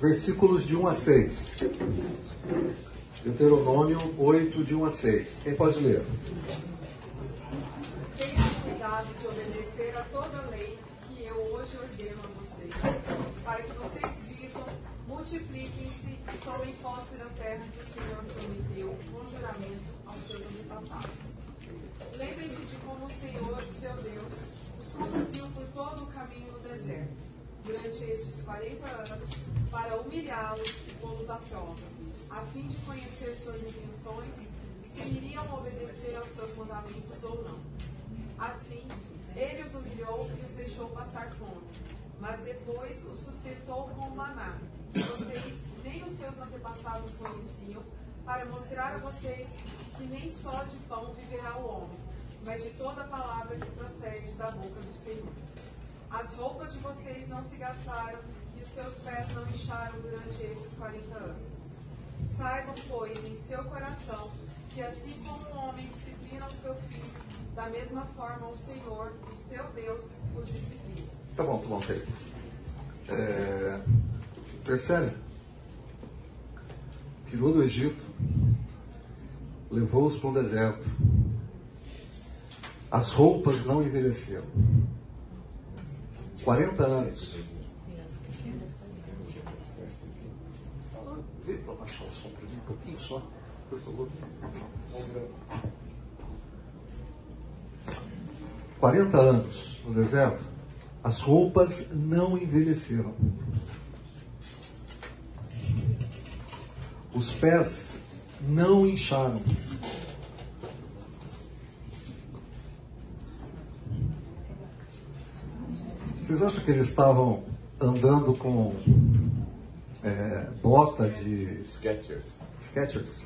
[SPEAKER 1] versículos de 1 a 6. Deuteronômio 8, de 1 a 6. Quem pode ler?
[SPEAKER 12] De obedecer a toda lei que eu hoje ordeno a vocês, para que vocês vivam, multipliquem-se e tomem posse da terra que o Senhor prometeu com juramento aos seus antepassados. Lembrem-se de como o Senhor, seu Deus, os conduziu por todo o caminho no deserto, durante estes 40 anos, para humilhá-los e pô-los à prova, a fim de conhecer suas intenções, se iriam obedecer aos seus mandamentos ou não. Assim, ele os humilhou e os deixou passar fome, mas depois os sustentou com o maná, que vocês nem os seus antepassados conheciam, para mostrar a vocês que nem só de pão viverá o homem, mas de toda palavra que procede da boca do Senhor. As roupas de vocês não se gastaram e os seus pés não incharam durante esses 40 anos. Saibam, pois, em seu coração, que assim como um homem disciplina o seu filho, da mesma forma o Senhor, o seu Deus, os disciplina.
[SPEAKER 1] Tá bom, tá bom, ok. É, percebe? Tirou do Egito, levou-os para o deserto. As roupas não envelheceram. 40 anos. Vê para baixar o som para mim um pouquinho só, por favor. 40 anos no deserto, as roupas não envelheceram. Os pés não incharam. Vocês acham que eles estavam andando com é, bota de
[SPEAKER 11] Skechers.
[SPEAKER 1] Skechers?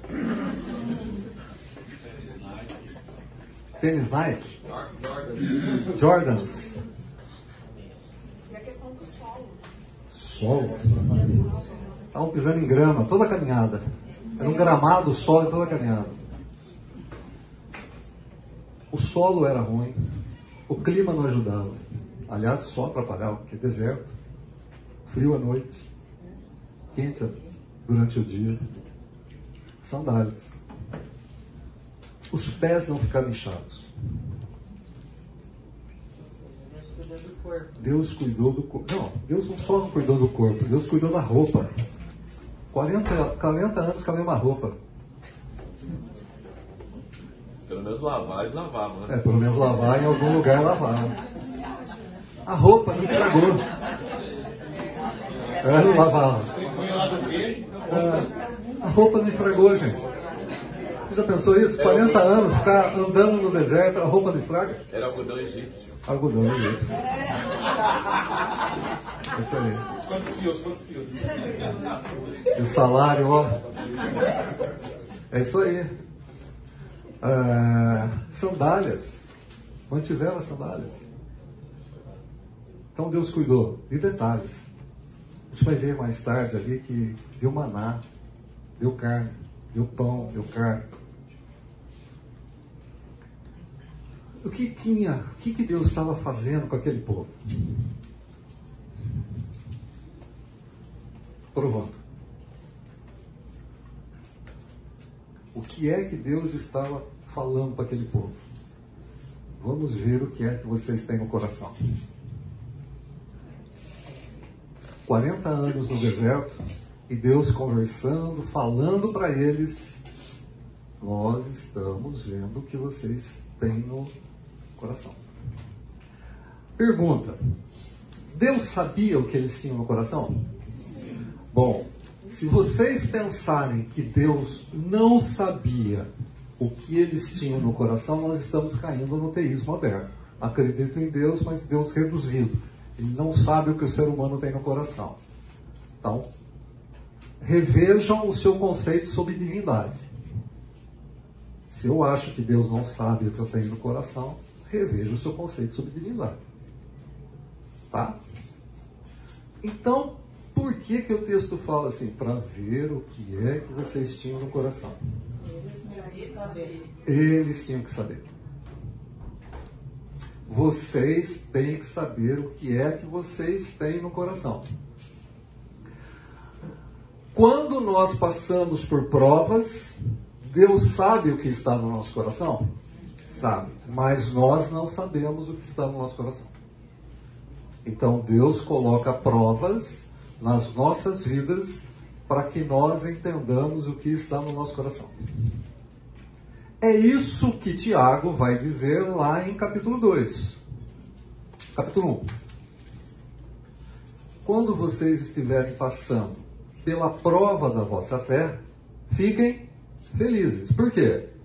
[SPEAKER 1] Tênis Nike? Jordans?
[SPEAKER 12] E a questão do solo.
[SPEAKER 1] Solo? Estavam pisando em grama toda a caminhada. Era um gramado solo em toda a caminhada. O solo era ruim, o clima não ajudava. Aliás, só atrapalhava, porque deserto, frio à noite, quente durante o dia, sandálias. Os pés não ficaram inchados.
[SPEAKER 6] Deus cuidou do corpo.
[SPEAKER 1] Deus cuidou do corpo. Não, Deus não só não cuidou do corpo, Deus cuidou da roupa. 40, 40 anos com a mesma roupa.
[SPEAKER 11] Pelo menos lavar, eles lavavam, né?
[SPEAKER 1] É, pelo menos lavar em algum lugar lavavam. A roupa não estragou. É, não lavava. É, a roupa não estragou, gente. Já pensou isso? 40 anos, ficar andando no deserto, a roupa não estraga?
[SPEAKER 11] Era algodão egípcio.
[SPEAKER 1] Algodão egípcio. Isso aí.
[SPEAKER 2] Quantos fios? Quantos fios?
[SPEAKER 1] E o salário, ó. É isso aí. Ah, sandálias. Mantiveram as sandálias. Então Deus cuidou de detalhes. A gente vai ver mais tarde ali que deu maná, deu carne, deu pão, deu carne. O que tinha, o que, que Deus estava fazendo com aquele povo? Provando. O que é que Deus estava falando para aquele povo? Vamos ver o que é que vocês têm no coração. 40 anos no deserto e Deus conversando, falando para eles: Nós estamos vendo o que vocês têm no coração. Pergunta: Deus sabia o que eles tinham no coração? Bom, se vocês pensarem que Deus não sabia o que eles tinham no coração, nós estamos caindo no teísmo aberto. Acredito em Deus, mas Deus reduzido. Ele não sabe o que o ser humano tem no coração. Então, revejam o seu conceito sobre divindade. Se eu acho que Deus não sabe o que eu tenho no coração, reveja o seu conceito sobre divindade. Tá? Então, por que, que o texto fala assim? Para ver o que é que vocês tinham no coração. Eles tinham que saber. Vocês têm que saber o que é que vocês têm no coração. Quando nós passamos por provas, Deus sabe o que está no nosso coração? Sabe. Mas nós não sabemos o que está no nosso coração. Então Deus coloca provas nas nossas vidas para que nós entendamos o que está no nosso coração. É isso que Tiago vai dizer lá em capítulo 2. Capítulo 1. Quando vocês estiverem passando pela prova da vossa fé, fiquem felizes. Por quê?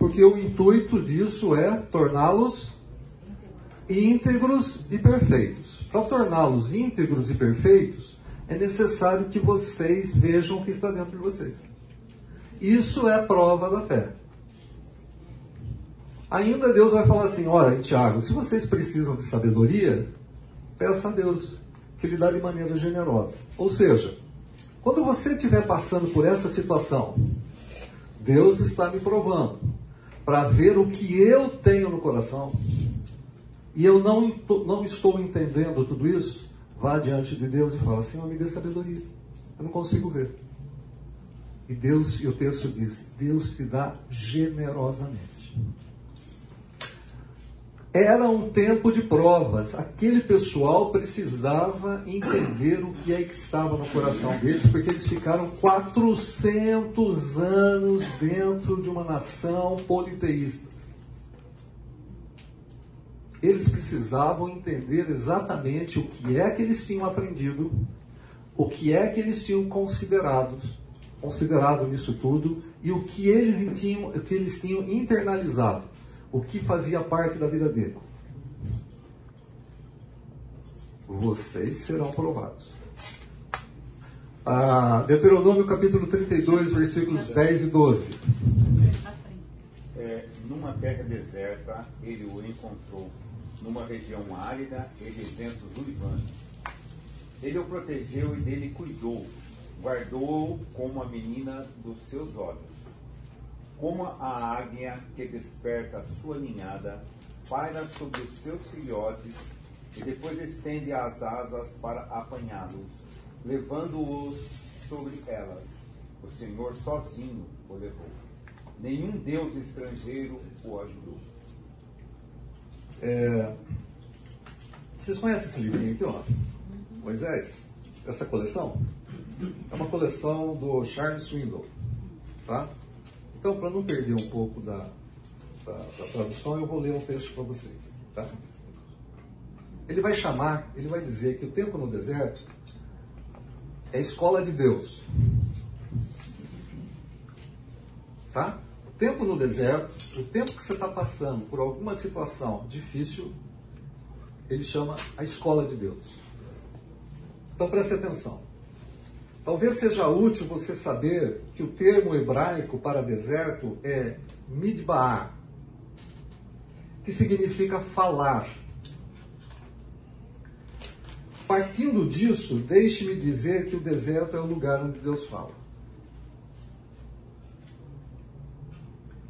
[SPEAKER 1] Porque o intuito disso é torná-los íntegros e perfeitos. Para torná-los íntegros e perfeitos, é necessário que vocês vejam o que está dentro de vocês. Isso é a prova da fé. Ainda Deus vai falar assim: olha, Tiago, se vocês precisam de sabedoria, peça a Deus, que lhe dá de maneira generosa. Ou seja, quando você estiver passando por essa situação, Deus está me provando para ver o que eu tenho no coração e eu não, não estou entendendo tudo isso, vá diante de Deus e fala, Senhor, me dê sabedoria. Eu não consigo ver. E Deus, e o texto diz, Deus te dá generosamente. Era um tempo de provas. Aquele pessoal precisava entender o que é que estava no coração deles, porque eles ficaram 400 anos dentro de uma nação politeísta. Eles precisavam entender exatamente o que é que eles tinham aprendido, o que é que eles tinham considerado, considerado nisso tudo e o que eles tinham, o que eles tinham internalizado o que fazia parte da vida dele. Vocês serão provados. Ah, Deuteronômio capítulo 32, versículos 10 e 12.
[SPEAKER 13] É, numa terra deserta, ele o encontrou, numa região árida e de ventos uivantes. Ele o protegeu e dele cuidou, guardou-o como a menina dos seus olhos como a águia que desperta a sua ninhada, paira sobre os seus filhotes e depois estende as asas para apanhá-los, levando-os sobre elas. O Senhor sozinho o levou. Nenhum Deus estrangeiro o ajudou.
[SPEAKER 1] É... Vocês conhecem esse livrinho aqui, ó? Moisés? Essa coleção? É uma coleção do Charles Swindoll. Tá? Então, para não perder um pouco da, da, da, tradução, eu vou ler um texto para vocês. Tá? Ele vai chamar, ele vai dizer que o tempo no deserto é a escola de Deus. Tá? O tempo no deserto, o tempo que você está passando por alguma situação difícil, ele chama a escola de Deus. Então preste atenção. Talvez seja útil você saber que o termo hebraico para deserto é midbar, que significa falar. Partindo disso, deixe-me dizer que o deserto é o lugar onde Deus fala.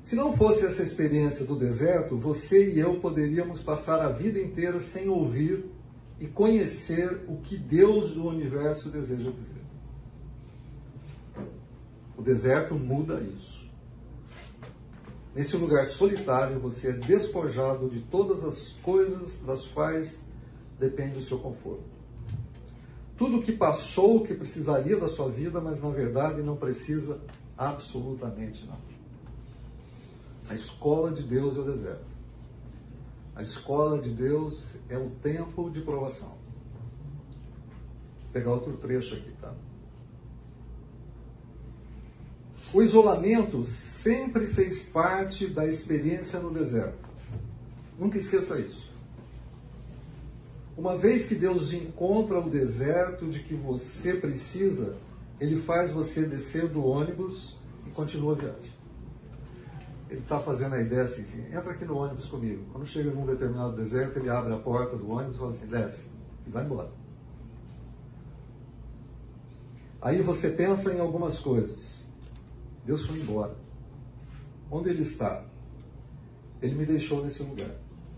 [SPEAKER 1] Se não fosse essa experiência do deserto, você e eu poderíamos passar a vida inteira sem ouvir e conhecer o que Deus do universo deseja dizer. O deserto muda isso. Nesse lugar solitário, você é despojado de todas as coisas das quais depende o seu conforto. Tudo o que passou que precisaria da sua vida, mas na verdade não precisa absolutamente nada. A escola de Deus é o deserto. A escola de Deus é o tempo de provação. Vou pegar outro trecho aqui, tá? O isolamento sempre fez parte da experiência no deserto. Nunca esqueça isso. Uma vez que Deus encontra o deserto de que você precisa, Ele faz você descer do ônibus e continua a viagem ele está fazendo a ideia assim, assim, entra aqui no ônibus comigo. Quando chega num determinado deserto, ele abre a porta do ônibus e fala assim, desce, e vai embora. Aí você pensa em algumas coisas. Deus foi embora. Onde ele está? Ele me deixou nesse lugar.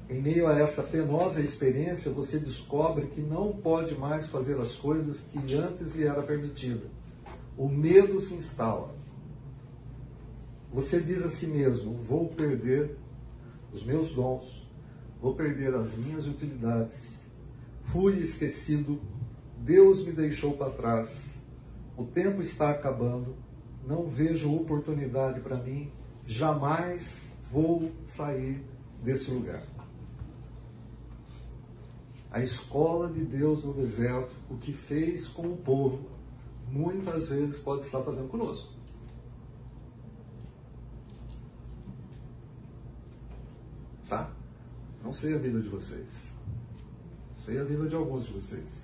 [SPEAKER 1] Em meio a essa penosa experiência, você descobre que não pode mais fazer as coisas que antes lhe era permitida. O medo se instala. Você diz a si mesmo: vou perder os meus dons, vou perder as minhas utilidades. Fui esquecido, Deus me deixou para trás, o tempo está acabando, não vejo oportunidade para mim, jamais vou sair desse lugar. A escola de Deus no deserto, o que fez com o povo, muitas vezes pode estar fazendo conosco. Tá? Não sei a vida de vocês. Sei a vida de alguns de vocês.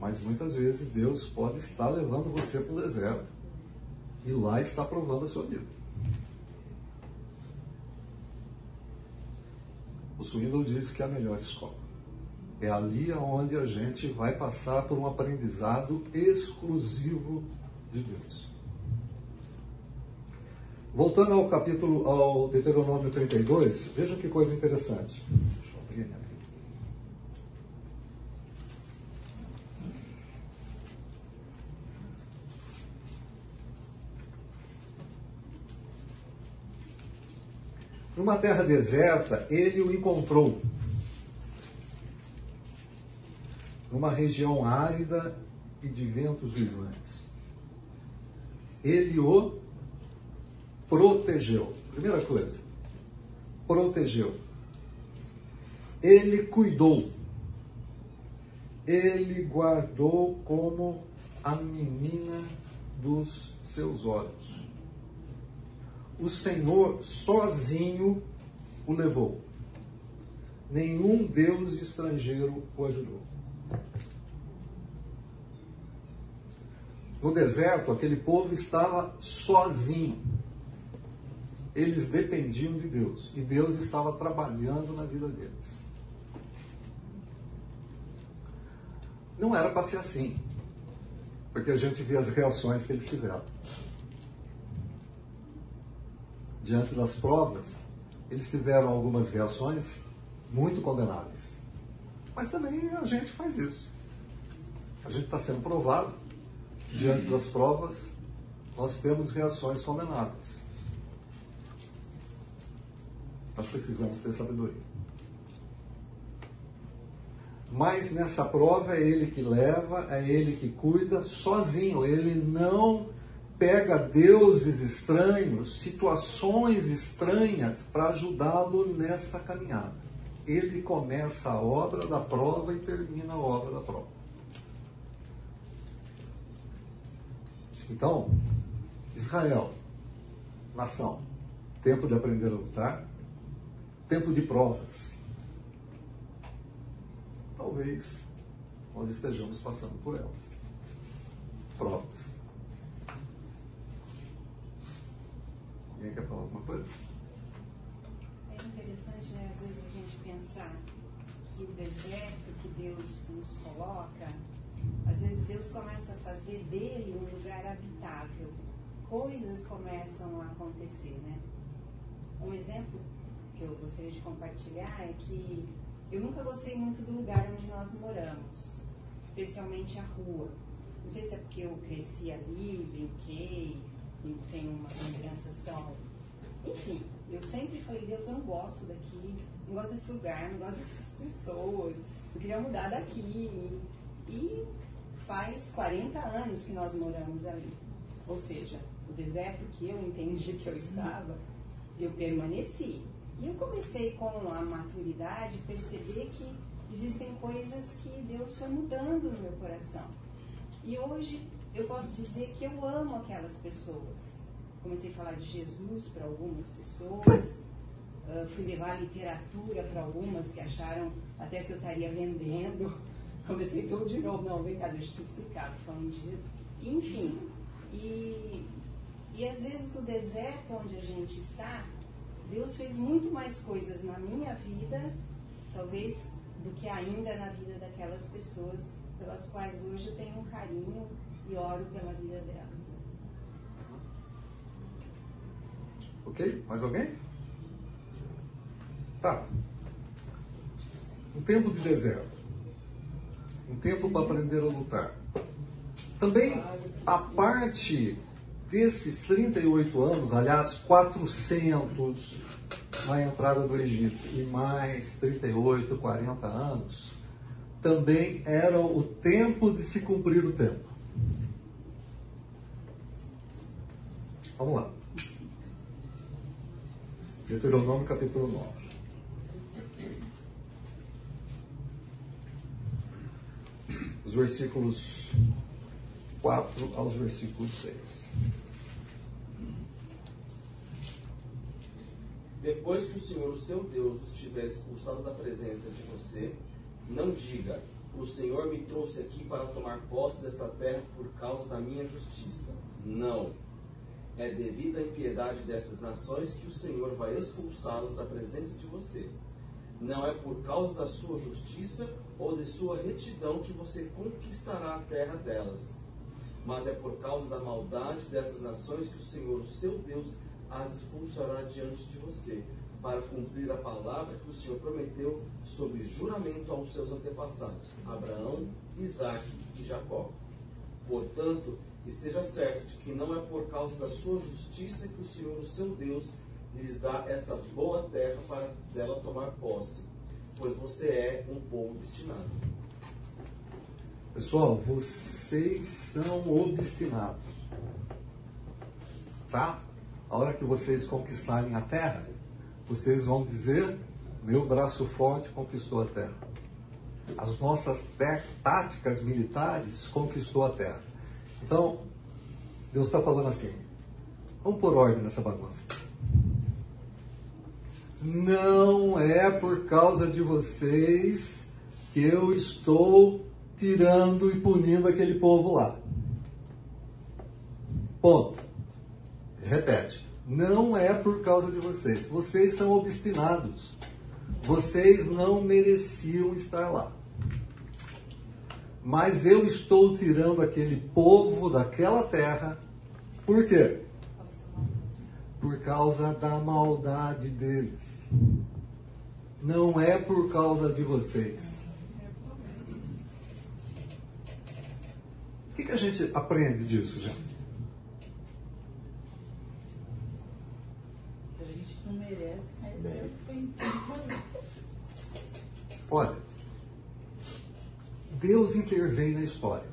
[SPEAKER 1] Mas muitas vezes Deus pode estar levando você para o deserto. E lá está provando a sua vida. O Swindle diz que é a melhor escola. É ali onde a gente vai passar por um aprendizado exclusivo de Deus. Voltando ao capítulo, ao Deuteronômio 32, veja que coisa interessante. Deixa eu abrir minha Numa terra deserta, ele o encontrou. Numa região árida e de ventos uivantes. Ele o protegeu. Primeira coisa, protegeu. Ele cuidou. Ele guardou como a menina dos seus olhos. O Senhor sozinho o levou. Nenhum Deus estrangeiro o ajudou. No deserto, aquele povo estava sozinho eles dependiam de Deus e Deus estava trabalhando na vida deles. Não era para ser assim, porque a gente vê as reações que eles tiveram. Diante das provas, eles tiveram algumas reações muito condenáveis. Mas também a gente faz isso. A gente está sendo provado, diante das provas, nós temos reações condenáveis. Nós precisamos ter sabedoria. Mas nessa prova é ele que leva, é ele que cuida sozinho. Ele não pega deuses estranhos, situações estranhas para ajudá-lo nessa caminhada. Ele começa a obra da prova e termina a obra da prova. Então, Israel, nação, tempo de aprender a lutar, tempo de provas. Talvez nós estejamos passando por elas. Provas. Alguém quer falar alguma coisa?
[SPEAKER 14] É interessante, né? Às vezes a gente pensar que o deserto que Deus nos coloca, às vezes Deus começa a fazer dele um lugar habitável. Coisas começam a acontecer, né? Um exemplo que eu gostaria de compartilhar é que eu nunca gostei muito do lugar onde nós moramos, especialmente a rua. Não sei se é porque eu cresci ali, brinquei, tenho umas lembranças tão. Enfim, eu sempre falei, Deus, eu não gosto daqui, não gosto desse lugar, não gosto dessas pessoas, eu queria mudar daqui. E faz 40 anos que nós moramos ali. Ou seja, o deserto que eu entendi que eu estava, eu permaneci. E eu comecei com a maturidade perceber que existem coisas que Deus foi mudando no meu coração. E hoje eu posso dizer que eu amo aquelas pessoas. Comecei a falar de Jesus para algumas pessoas, uh, fui levar literatura para algumas que acharam até que eu estaria vendendo. Comecei tudo de novo, não, vem cá, deixa eu te explicar, falando de. Enfim, e, e às vezes o deserto onde a gente está, Deus fez muito mais coisas na minha vida, talvez, do que ainda na vida daquelas pessoas pelas quais hoje eu tenho um carinho e oro pela vida delas.
[SPEAKER 1] Ok? Mais alguém? Tá. Um tempo de deserto. Um tempo para aprender a lutar. Também a parte desses 38 anos, aliás, 400 na entrada do Egito e mais 38, 40 anos, também era o tempo de se cumprir o tempo. Vamos lá. Deuteronômio capítulo 9. Os versículos 4 aos versículos 6.
[SPEAKER 15] Depois que o Senhor, o seu Deus, os tiver expulsado da presença de você, não diga: O Senhor me trouxe aqui para tomar posse desta terra por causa da minha justiça. Não. É devido à impiedade dessas nações que o Senhor vai expulsá-las da presença de você. Não é por causa da sua justiça ou de sua retidão que você conquistará a terra delas, mas é por causa da maldade dessas nações que o Senhor, o seu Deus, as expulsará diante de você, para cumprir a palavra que o Senhor prometeu sob juramento aos seus antepassados, Abraão, Isaque e Jacó. Portanto, esteja certo de que não é por causa da sua justiça que o Senhor, o seu Deus, lhes dá esta boa terra para dela tomar posse, pois você é um povo destinado.
[SPEAKER 1] Pessoal, vocês são obstinados. Tá? A hora que vocês conquistarem a terra, vocês vão dizer: meu braço forte conquistou a terra. As nossas táticas militares conquistou a terra. Então, Deus está falando assim: vamos pôr ordem nessa bagunça. Não é por causa de vocês que eu estou tirando e punindo aquele povo lá. Ponto. Repete. Não é por causa de vocês. Vocês são obstinados. Vocês não mereciam estar lá. Mas eu estou tirando aquele povo daquela terra. Por quê? Por causa da maldade deles. Não é por causa de vocês. O que, que a gente aprende disso, gente?
[SPEAKER 6] A gente não merece, mas foi
[SPEAKER 1] Olha, Deus intervém na história.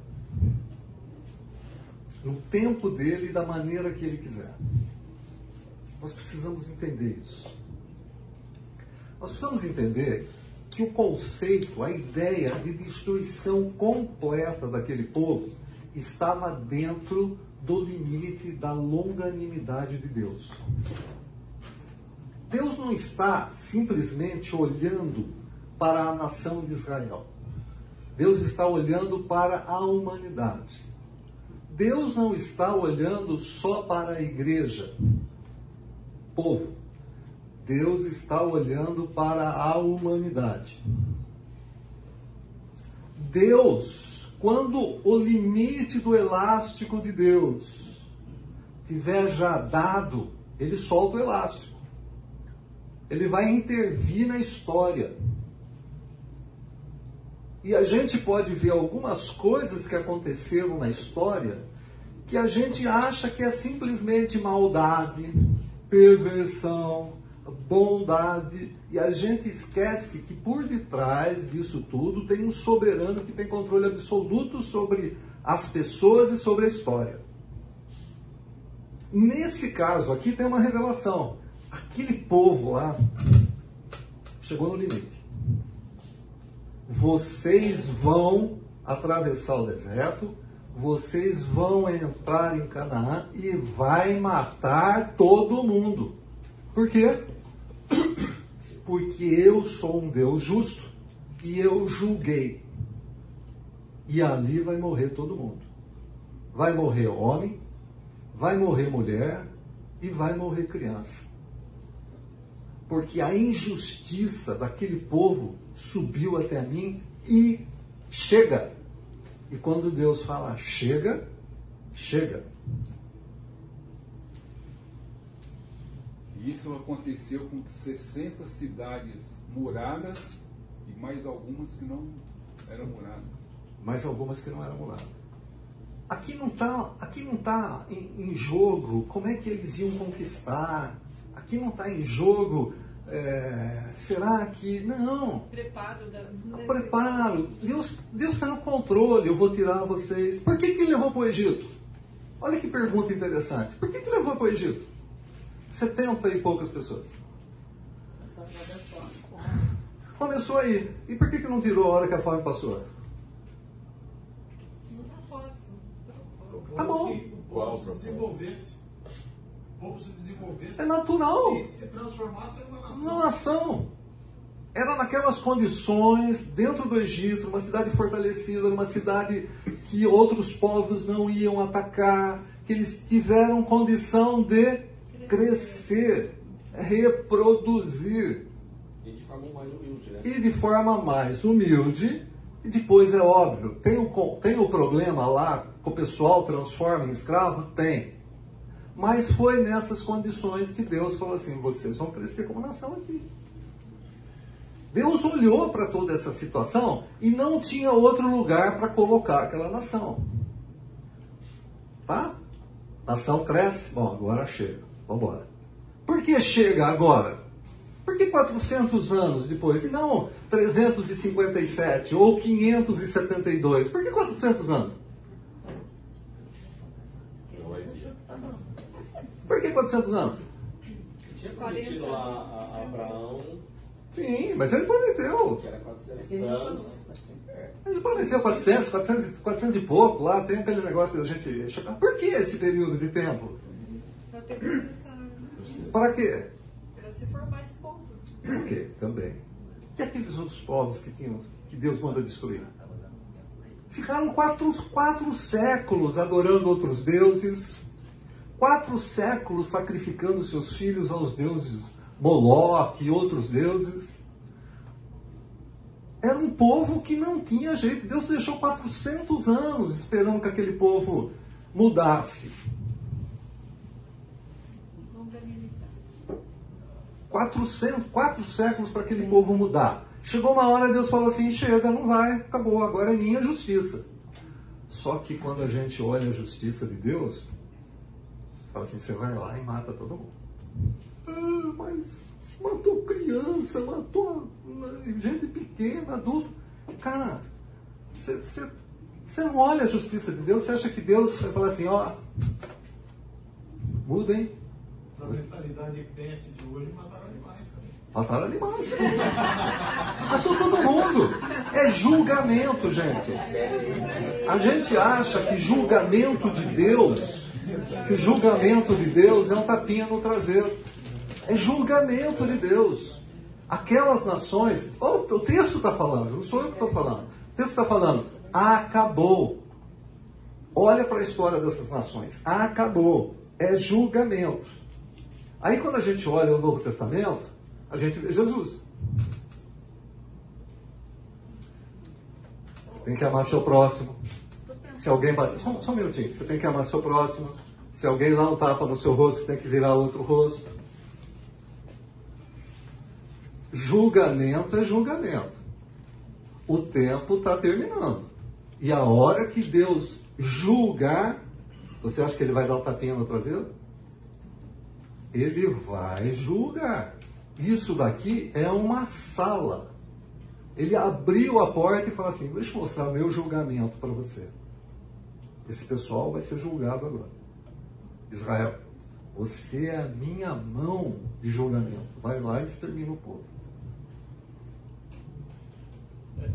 [SPEAKER 1] No tempo dele e da maneira que ele quiser. Nós precisamos entender isso. Nós precisamos entender que o conceito, a ideia de destruição completa daquele povo estava dentro do limite da longanimidade de Deus. Deus não está simplesmente olhando para a nação de Israel. Deus está olhando para a humanidade. Deus não está olhando só para a igreja, povo. Deus está olhando para a humanidade. Deus, quando o limite do elástico de Deus tiver já dado, ele solta o elástico. Ele vai intervir na história. E a gente pode ver algumas coisas que aconteceram na história que a gente acha que é simplesmente maldade, perversão, bondade, e a gente esquece que por detrás disso tudo tem um soberano que tem controle absoluto sobre as pessoas e sobre a história. Nesse caso aqui tem uma revelação. Aquele povo lá chegou no limite. Vocês vão atravessar o deserto, vocês vão entrar em Canaã e vai matar todo mundo. Por quê? Porque eu sou um Deus justo e eu julguei. E ali vai morrer todo mundo. Vai morrer homem, vai morrer mulher e vai morrer criança. Porque a injustiça daquele povo subiu até mim e chega. E quando Deus fala chega, chega.
[SPEAKER 2] E isso aconteceu com 60 cidades muradas e mais algumas que não eram muradas.
[SPEAKER 1] Mais algumas que não eram muradas. Aqui não está aqui não tá em, em, jogo como é que eles iam conquistar. Aqui não está em jogo. É, será que. Não.
[SPEAKER 3] Preparo. Da...
[SPEAKER 1] Preparo. Deus está no controle. Eu vou tirar vocês. Por que, que levou para o Egito? Olha que pergunta interessante. Por que, que levou para o Egito? 70 e poucas pessoas. Começou aí. E por que, que não tirou a hora que a fome passou? Tá bom.
[SPEAKER 10] Qual o desenvolvesse. O povo se desenvolvesse.
[SPEAKER 1] É natural.
[SPEAKER 10] Se, se transformasse em uma nação.
[SPEAKER 1] Uma nação. Era naquelas condições, dentro do Egito, uma cidade fortalecida, uma cidade que outros povos não iam atacar, que eles tiveram condição de crescer, reproduzir.
[SPEAKER 15] E de forma mais humilde, né?
[SPEAKER 1] E de forma mais humilde. E depois é óbvio, tem o, tem o problema lá que o pessoal transforma em escravo? Tem. Mas foi nessas condições que Deus falou assim: vocês vão crescer como nação aqui. Deus olhou para toda essa situação e não tinha outro lugar para colocar aquela nação. Tá? Nação cresce, bom, agora chega. Vamos embora. Por que chega agora? Por que 400 anos depois? E não 357 ou 572? Por que 400 anos? Por que 400 anos?
[SPEAKER 15] Tinha prometido lá a Abraão.
[SPEAKER 1] Sim, mas ele prometeu.
[SPEAKER 15] Que era 400 anos.
[SPEAKER 1] Ele prometeu 400, 400, 400 e pouco lá, tem aquele negócio da gente. Por que esse período de tempo?
[SPEAKER 3] Para necessário.
[SPEAKER 1] Para quê?
[SPEAKER 3] Para se formar esse povo.
[SPEAKER 1] Por quê? Também. E aqueles outros povos que, tinham, que Deus manda destruir? Ficaram quatro, quatro séculos adorando outros deuses, quatro séculos sacrificando seus filhos aos deuses Moloque e outros deuses. Era um povo que não tinha jeito. Deus deixou 400 anos esperando que aquele povo mudasse. 400, quatro séculos para aquele povo mudar. Chegou uma hora, Deus falou assim: chega, não vai, acabou, agora é minha justiça. Só que quando a gente olha a justiça de Deus, fala assim: você vai lá e mata todo mundo. Ah, mas matou criança, matou gente pequena, adulto. Cara, você, não olha a justiça de Deus, você acha que Deus vai falar assim, ó, muda, hein?
[SPEAKER 10] A mentalidade pet de hoje também.
[SPEAKER 1] Mataram animais. Matou todo mundo. É julgamento, gente. A gente acha que julgamento de Deus, que julgamento de Deus é um tapinha no traseiro. É julgamento de Deus. Aquelas nações, oh, o texto está falando, não sou eu que estou falando. O texto está falando, acabou. Olha para a história dessas nações. Acabou. É julgamento. Aí quando a gente olha o Novo Testamento, a gente vê Jesus. Tem que amar seu próximo. Se alguém bater. Só, só um minutinho. Você tem que amar seu próximo. Se alguém dá um tapa no seu rosto, tem que virar outro rosto. Julgamento é julgamento. O tempo está terminando. E a hora que Deus julgar, você acha que ele vai dar um tapinha no traseiro? Ele vai julgar. Isso daqui é uma sala. Ele abriu a porta e falou assim: Deixa eu mostrar meu julgamento para você. Esse pessoal vai ser julgado agora. Israel, você é a minha mão de julgamento. Vai lá e extermina o povo.
[SPEAKER 9] É,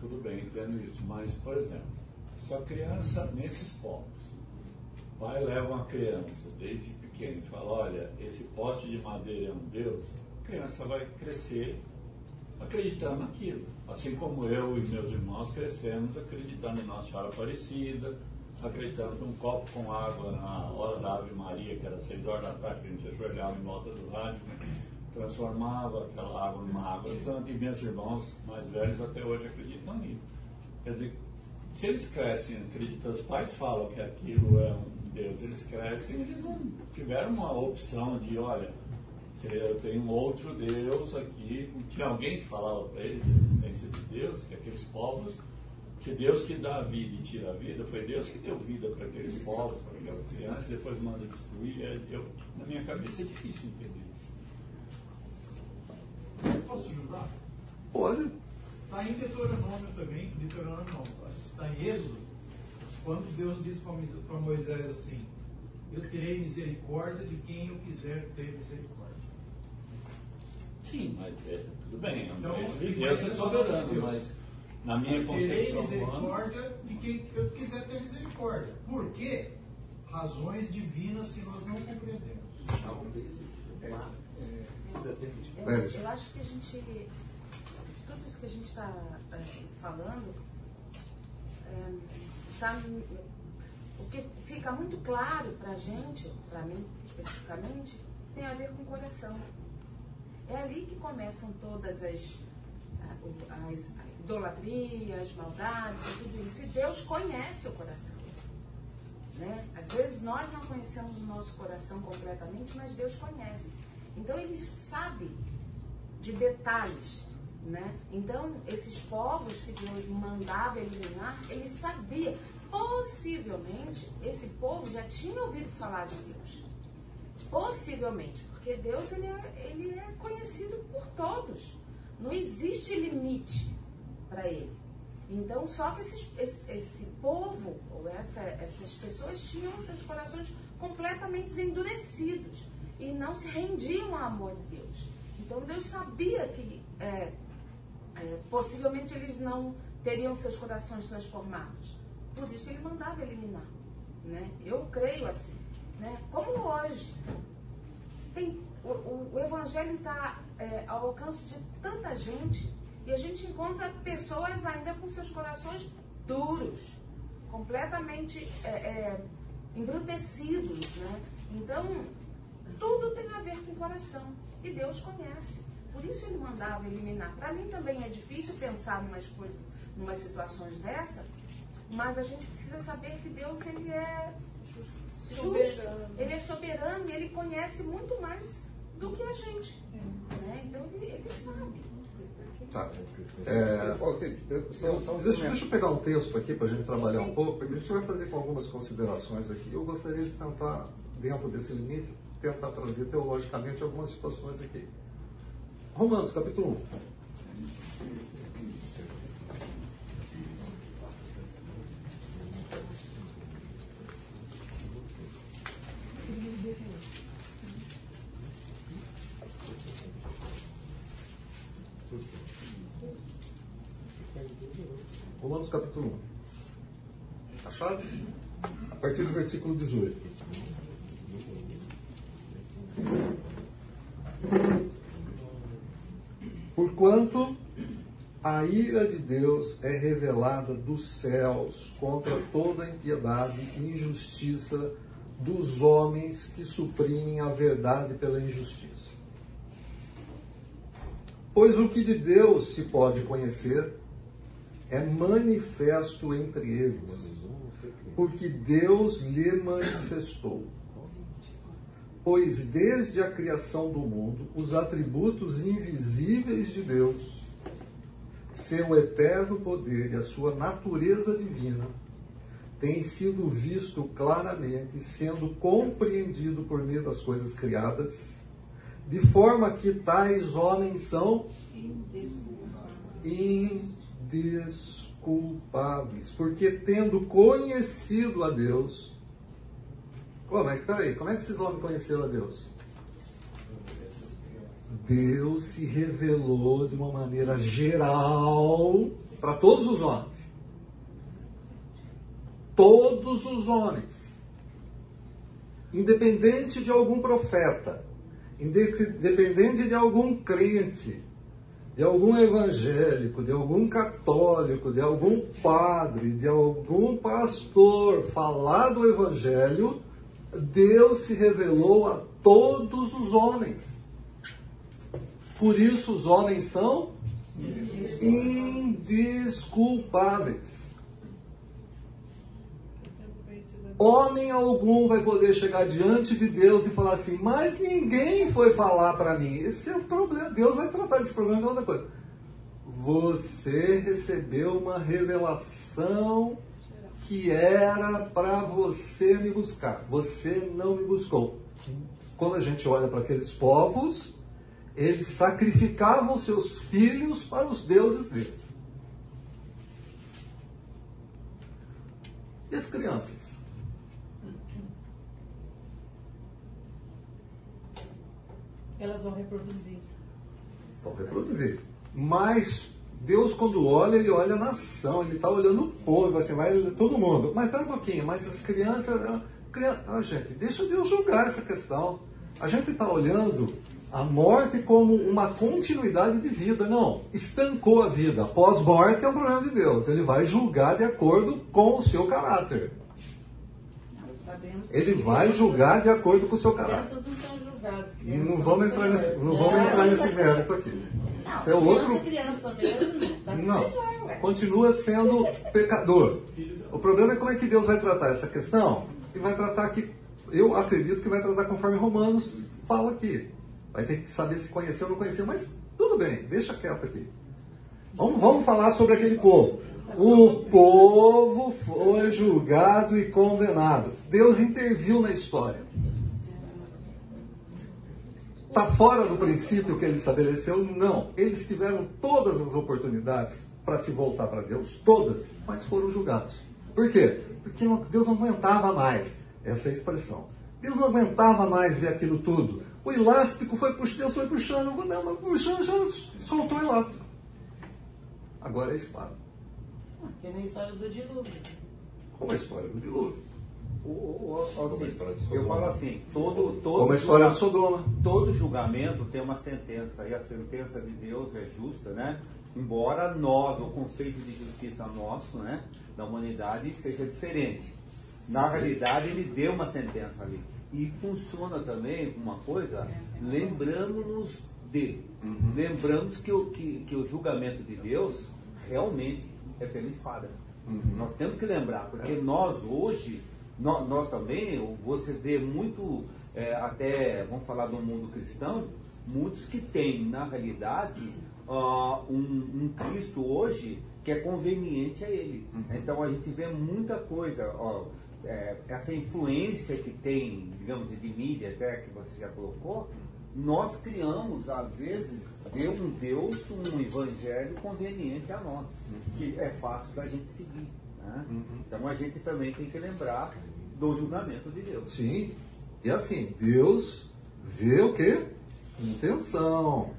[SPEAKER 9] tudo bem, entendo isso. Mas, por exemplo, se a criança, nesses povos, pai leva uma criança desde pequeno e fala: Olha, esse poste de madeira é um Deus criança vai crescer acreditando naquilo. Assim como eu e meus irmãos crescemos acreditando em Nossa Senhora Aparecida, acreditando que um copo com água na hora da Ave Maria, que era seis horas da tarde, que a gente ajoelhava em volta do rádio, transformava aquela água numa água santa, e meus irmãos mais velhos até hoje acreditam nisso. Quer dizer, se eles crescem acreditando, os pais falam que aquilo é um Deus, eles crescem, eles não tiveram uma opção de, olha, eu tenho um outro Deus aqui. Tinha alguém que falava para eles da existência de Deus, que aqueles povos, se Deus que dá a vida e tira a vida, foi Deus que deu vida para aqueles povos, para aquelas crianças, e depois manda destruir. É, eu, na minha cabeça é difícil entender
[SPEAKER 10] isso. Posso ajudar?
[SPEAKER 1] Pode.
[SPEAKER 10] Está em Deuteronômio também, Deuteronômio não, está em Êxodo, quando Deus diz para Moisés assim, eu terei misericórdia de quem eu quiser ter misericórdia.
[SPEAKER 9] Sim, mas é, tudo bem, é então, Deus é soberano, Deus. mas na minha concepção
[SPEAKER 10] misericórdia de quem eu quiser ter misericórdia. Por quê? Razões divinas que nós não compreendemos.
[SPEAKER 8] É, é, eu acho que a gente, de tudo isso que a gente está é, falando, é, tá, o que fica muito claro para a gente, para mim especificamente, tem a ver com o coração. É ali que começam todas as, as idolatrias, maldades e tudo isso. E Deus conhece o coração. Né? Às vezes nós não conhecemos o nosso coração completamente, mas Deus conhece. Então ele sabe de detalhes. Né? Então, esses povos que Deus mandava eliminar, ele sabia. Possivelmente, esse povo já tinha ouvido falar de Deus. Possivelmente. Porque Deus ele é, ele é conhecido por todos. Não existe limite para ele. Então, só que esses, esse, esse, povo, ou essa, essas pessoas, tinham seus corações completamente endurecidos e não se rendiam ao amor de Deus. Então, Deus sabia que é, é, possivelmente eles não teriam seus corações transformados. Por isso, ele mandava eliminar. Né? Eu creio assim. Né? Como hoje, tem, o, o, o Evangelho está é, ao alcance de tanta gente e a gente encontra pessoas ainda com seus corações duros, completamente é, é, embrutecidos. Né? Então, tudo tem a ver com o coração e Deus conhece. Por isso ele mandava eliminar. Para mim também é difícil pensar em umas coisas, em umas situações dessa, mas a gente precisa saber que Deus ele é justo, ele é soberano e ele conhece muito mais do que a gente. Né? Então ele, ele sabe.
[SPEAKER 1] Tá. É, deixa, deixa eu pegar um texto aqui para a gente trabalhar um pouco, a gente vai fazer com algumas considerações aqui. Eu gostaria de tentar, dentro desse limite, tentar trazer teologicamente algumas situações aqui. Romanos, capítulo 1. Romanos capítulo 1. Achado? A partir do versículo 18. Porquanto a ira de Deus é revelada dos céus contra toda impiedade e injustiça dos homens que suprimem a verdade pela injustiça. Pois o que de Deus se pode conhecer é manifesto entre eles, porque Deus lhe manifestou. Pois desde a criação do mundo, os atributos invisíveis de Deus, seu eterno poder e a sua natureza divina, têm sido visto claramente, sendo compreendido por meio das coisas criadas, de forma que tais homens são indesculpáveis, porque tendo conhecido a Deus, como é que, peraí, como é que esses homens conheceram a Deus? Deus se revelou de uma maneira geral para todos os homens. Todos os homens. Independente de algum profeta, independente de algum crente, de algum evangélico, de algum católico, de algum padre, de algum pastor falar do evangelho, Deus se revelou a todos os homens. Por isso os homens são indesculpáveis. Homem algum vai poder chegar diante de Deus e falar assim, mas ninguém foi falar para mim. Esse é o problema. Deus vai tratar desse problema de outra coisa. Você recebeu uma revelação que era para você me buscar. Você não me buscou. Quando a gente olha para aqueles povos, eles sacrificavam seus filhos para os deuses deles. E as crianças?
[SPEAKER 4] Elas vão reproduzir.
[SPEAKER 1] Vão reproduzir. Mas Deus, quando olha, ele olha a nação, ele está olhando o povo, assim, vai todo mundo. Mas pera um pouquinho, mas as crianças. Ah, gente, deixa Deus julgar essa questão. A gente está olhando a morte como uma continuidade de vida. Não, estancou a vida. Pós-morte é um problema de Deus. Ele vai julgar de acordo com o seu caráter. Ele vai julgar de acordo com o seu caráter.
[SPEAKER 6] Crianças não.
[SPEAKER 1] Não vamos entrar nesse, não vamos entrar nesse mérito aqui. Isso é outro.
[SPEAKER 6] criança mesmo, tá
[SPEAKER 1] Não,
[SPEAKER 6] celular,
[SPEAKER 1] continua sendo pecador. O problema é como é que Deus vai tratar essa questão. E vai tratar que, eu acredito que vai tratar conforme Romanos fala aqui. Vai ter que saber se conheceu ou não conheceu, mas tudo bem, deixa quieto aqui. Vamos, vamos falar sobre aquele povo. O povo foi julgado e condenado. Deus interviu na história. Está fora do princípio que ele estabeleceu? Não. Eles tiveram todas as oportunidades para se voltar para Deus, todas, mas foram julgados. Por quê? Porque não- Deus não aguentava mais essa é a expressão. Deus não aguentava mais ver aquilo tudo. O elástico foi puxando, Deus foi puxando, dar uma puxando, já soltou o elástico. Agora é a espada.
[SPEAKER 6] Que nem história do dilúvio.
[SPEAKER 1] Como a história do dilúvio.
[SPEAKER 13] O- o- o-
[SPEAKER 1] Como a
[SPEAKER 13] assim, eu falo assim, todo, todo
[SPEAKER 1] Como a história de Sodoma.
[SPEAKER 13] Todo julgamento tem uma sentença, e a sentença de Deus é justa, né? Embora nós, o conceito de justiça nosso, né, da humanidade, seja diferente. Na realidade, ele deu uma sentença ali. E funciona também uma coisa, lembrando-nos de. Lembramos que o, que, que o julgamento de Deus realmente é pela espada. Nós temos que lembrar, porque nós hoje, nós, nós também, você vê muito, é, até, vamos falar do mundo cristão, muitos que têm, na realidade, ah, um, um Cristo hoje que é conveniente a ele. Então a gente vê muita coisa, ó, é, essa influência que tem, digamos, de mídia até que você já colocou, nós criamos, às vezes, de um Deus, um evangelho conveniente a nós, que é fácil da gente seguir. né? Então a gente também tem que lembrar do julgamento de Deus.
[SPEAKER 1] Sim. E assim, Deus vê o quê? Intenção.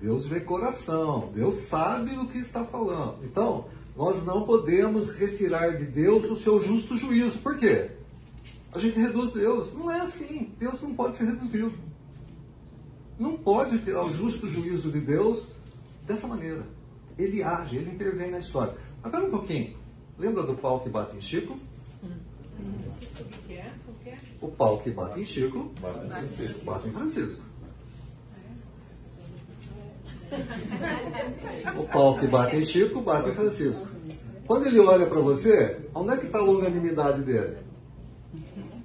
[SPEAKER 1] Deus vê coração. Deus sabe do que está falando. Então, Nós não podemos retirar de Deus o seu justo juízo. Por quê? A gente reduz Deus. Não é assim. Deus não pode ser reduzido. Não pode tirar o justo juízo de Deus dessa maneira. Ele age, ele intervém na história. Agora um pouquinho. Lembra do pau que bate em Chico? O pau que bate em Chico bate em Francisco. Bate em Francisco. O pau que bate em Chico bate em Francisco. Quando ele olha para você, onde é que está a longanimidade dele?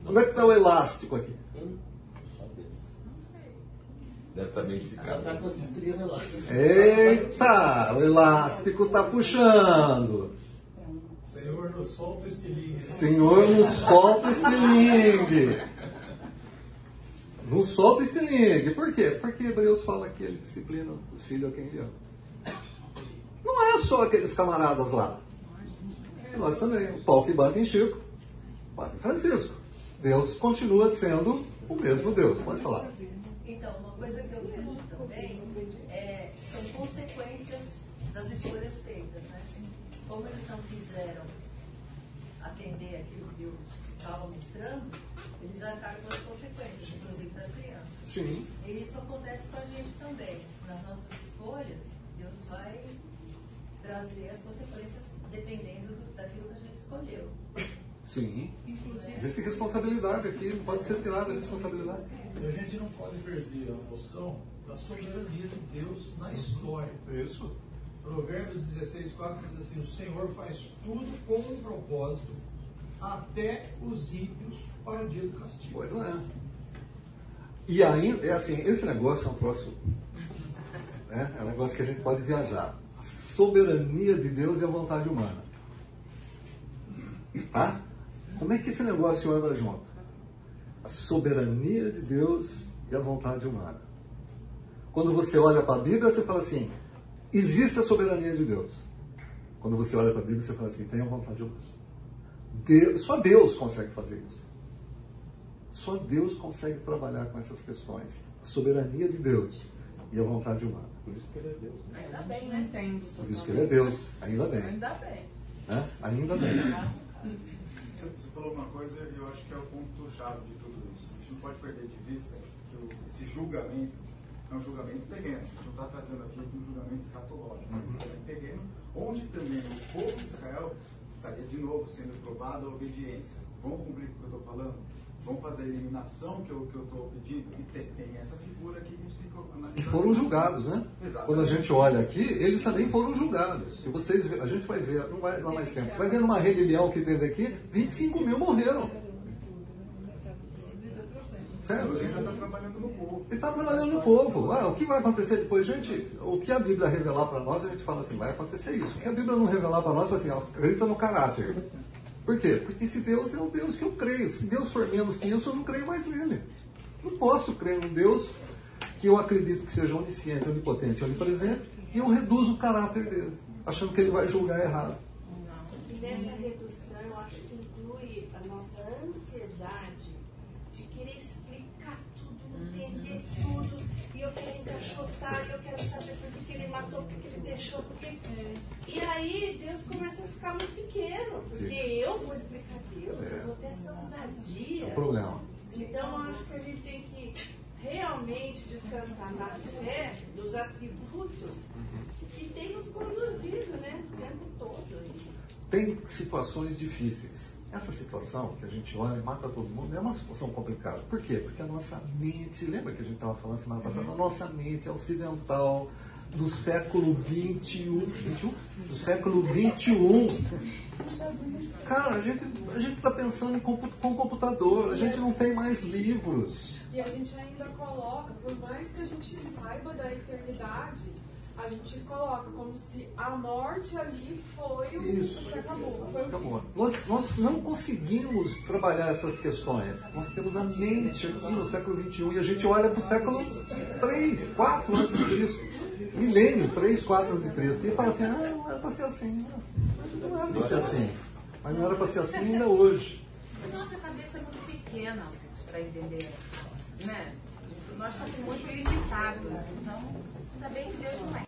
[SPEAKER 1] Onde é que está o elástico aqui?
[SPEAKER 11] Deve estar meio esticado.
[SPEAKER 15] Tá com as.
[SPEAKER 1] Eita, o elástico está puxando.
[SPEAKER 10] Nos solta este lingue.
[SPEAKER 1] Senhor, nos solta esse lingue. Não solta esse lingue. Por quê? Porque Hebreus fala que ele disciplina os filhos a quem ele ama. Não é só aqueles camaradas lá. E nós também. O pau que bate em Chico, bate em Francisco. Deus continua sendo o mesmo Deus. Pode falar.
[SPEAKER 16] Então, uma coisa que eu vejo também é, são consequências das escolhas feitas, né? Como eles não quiseram atender aquilo que Deus estava mostrando, eles arcaram com as consequências, inclusive das crianças.
[SPEAKER 1] Sim.
[SPEAKER 16] E isso acontece com a gente também. Nas nossas escolhas, Deus vai trazer as consequências dependendo do- daquilo que a gente escolheu.
[SPEAKER 1] Sim.
[SPEAKER 16] Inclusive-
[SPEAKER 1] Existe responsabilidade aqui, não pode ser tirada a responsabilidade.
[SPEAKER 10] E a gente não pode perder a noção da soberania de Deus na história.
[SPEAKER 1] Isso.
[SPEAKER 10] Provérbios 16, 4 diz assim: O Senhor faz tudo com um propósito, até os ímpios para o dia do castigo.
[SPEAKER 1] Pois é. E ainda, é assim, esse negócio é um troço. Né? É um negócio que a gente pode viajar. A soberania de Deus e a vontade humana. Tá? Como é que esse negócio anda junto? A soberania de Deus e a vontade humana. Quando você olha para a Bíblia, você fala assim: existe a soberania de Deus. Quando você olha para a Bíblia, você fala assim: tem a vontade humana. Deus, só Deus consegue fazer isso. Só Deus consegue trabalhar com essas questões. A soberania de Deus e a vontade humana. Por isso que ele é Deus. né?
[SPEAKER 8] Ainda bem, né? Entende.
[SPEAKER 1] Por isso que ele é Deus. Ainda bem.
[SPEAKER 8] Ainda bem.
[SPEAKER 1] Né? Ainda bem.
[SPEAKER 17] Você falou uma coisa e eu acho que é o ponto-chave de tudo isso. A gente não pode perder de vista que esse julgamento é um julgamento terreno. A gente não está tratando aqui de um julgamento escatológico, é um julgamento terreno, onde também o povo de Israel estaria de novo sendo provada a obediência. Vão cumprir o que eu estou falando? Vão fazer a eliminação que eu que eu estou pedindo? E tem, tem essa figura aqui que a gente tem que analisar.
[SPEAKER 1] E foram julgados, né?
[SPEAKER 17] Exatamente.
[SPEAKER 1] Quando a gente olha aqui, eles também foram julgados. Se vocês a gente vai ver, não vai dar mais tempo. Você vai ver numa rebelião que teve aqui, 25 mil morreram. Certo?
[SPEAKER 17] Ainda está trabalhando no povo.
[SPEAKER 1] Ele está trabalhando no povo. Ah, o que vai acontecer depois, gente? O que a Bíblia revelar para nós, a gente fala assim, vai acontecer isso. O que a Bíblia não revelar para nós, fala assim, ó, acredita no caráter. Por quê? Porque esse Deus é o Deus que eu creio. Se Deus for menos que isso, eu não creio mais nele. Não posso crer num Deus que eu acredito que seja onisciente, onipotente, onipresente, e eu reduzo o caráter dele, achando que ele vai julgar errado.
[SPEAKER 18] E nessa redução, eu acho que inclui a nossa ansiedade de querer explicar tudo, entender tudo, e eu quero encaixotar, e eu quero saber por que que ele matou, por que que ele deixou, por que... E aí Deus começa a ficar muito pequeno, porque
[SPEAKER 1] Sim.
[SPEAKER 18] eu vou explicar Deus,
[SPEAKER 1] É.
[SPEAKER 18] eu vou ter essa ousadia.
[SPEAKER 1] É o problema.
[SPEAKER 18] Então, eu acho que a gente tem que realmente descansar na fé dos atributos que tem nos conduzido, né, o tempo todo.
[SPEAKER 1] Tem situações difíceis. Essa situação que a gente olha e mata todo mundo é uma situação complicada. Por quê? Porque a nossa mente, lembra que a gente estava falando semana passada? A nossa mente ocidental do século 21, 21? do século 21. Cara, a gente a gente está pensando compu- com computador, a gente não tem mais livros.
[SPEAKER 12] E a gente ainda coloca, por mais que a gente saiba da eternidade, a gente coloca como se a morte ali foi o
[SPEAKER 1] Isso.
[SPEAKER 12] que acabou. Foi o
[SPEAKER 1] Acabou. Nós, nós não conseguimos trabalhar essas questões. Nós temos a mente aqui no século XXI e a gente olha para o século 3, 4 antes de Cristo. Milênio, 3, 4 antes de Cristo. E fala assim, ah, não era para ser assim. Não, não era para ser assim. Mas não era para ser assim ainda hoje.
[SPEAKER 8] Nossa cabeça é muito pequena para entender. Né? Nós somos muito limitados. Então, ainda bem que Deus não é.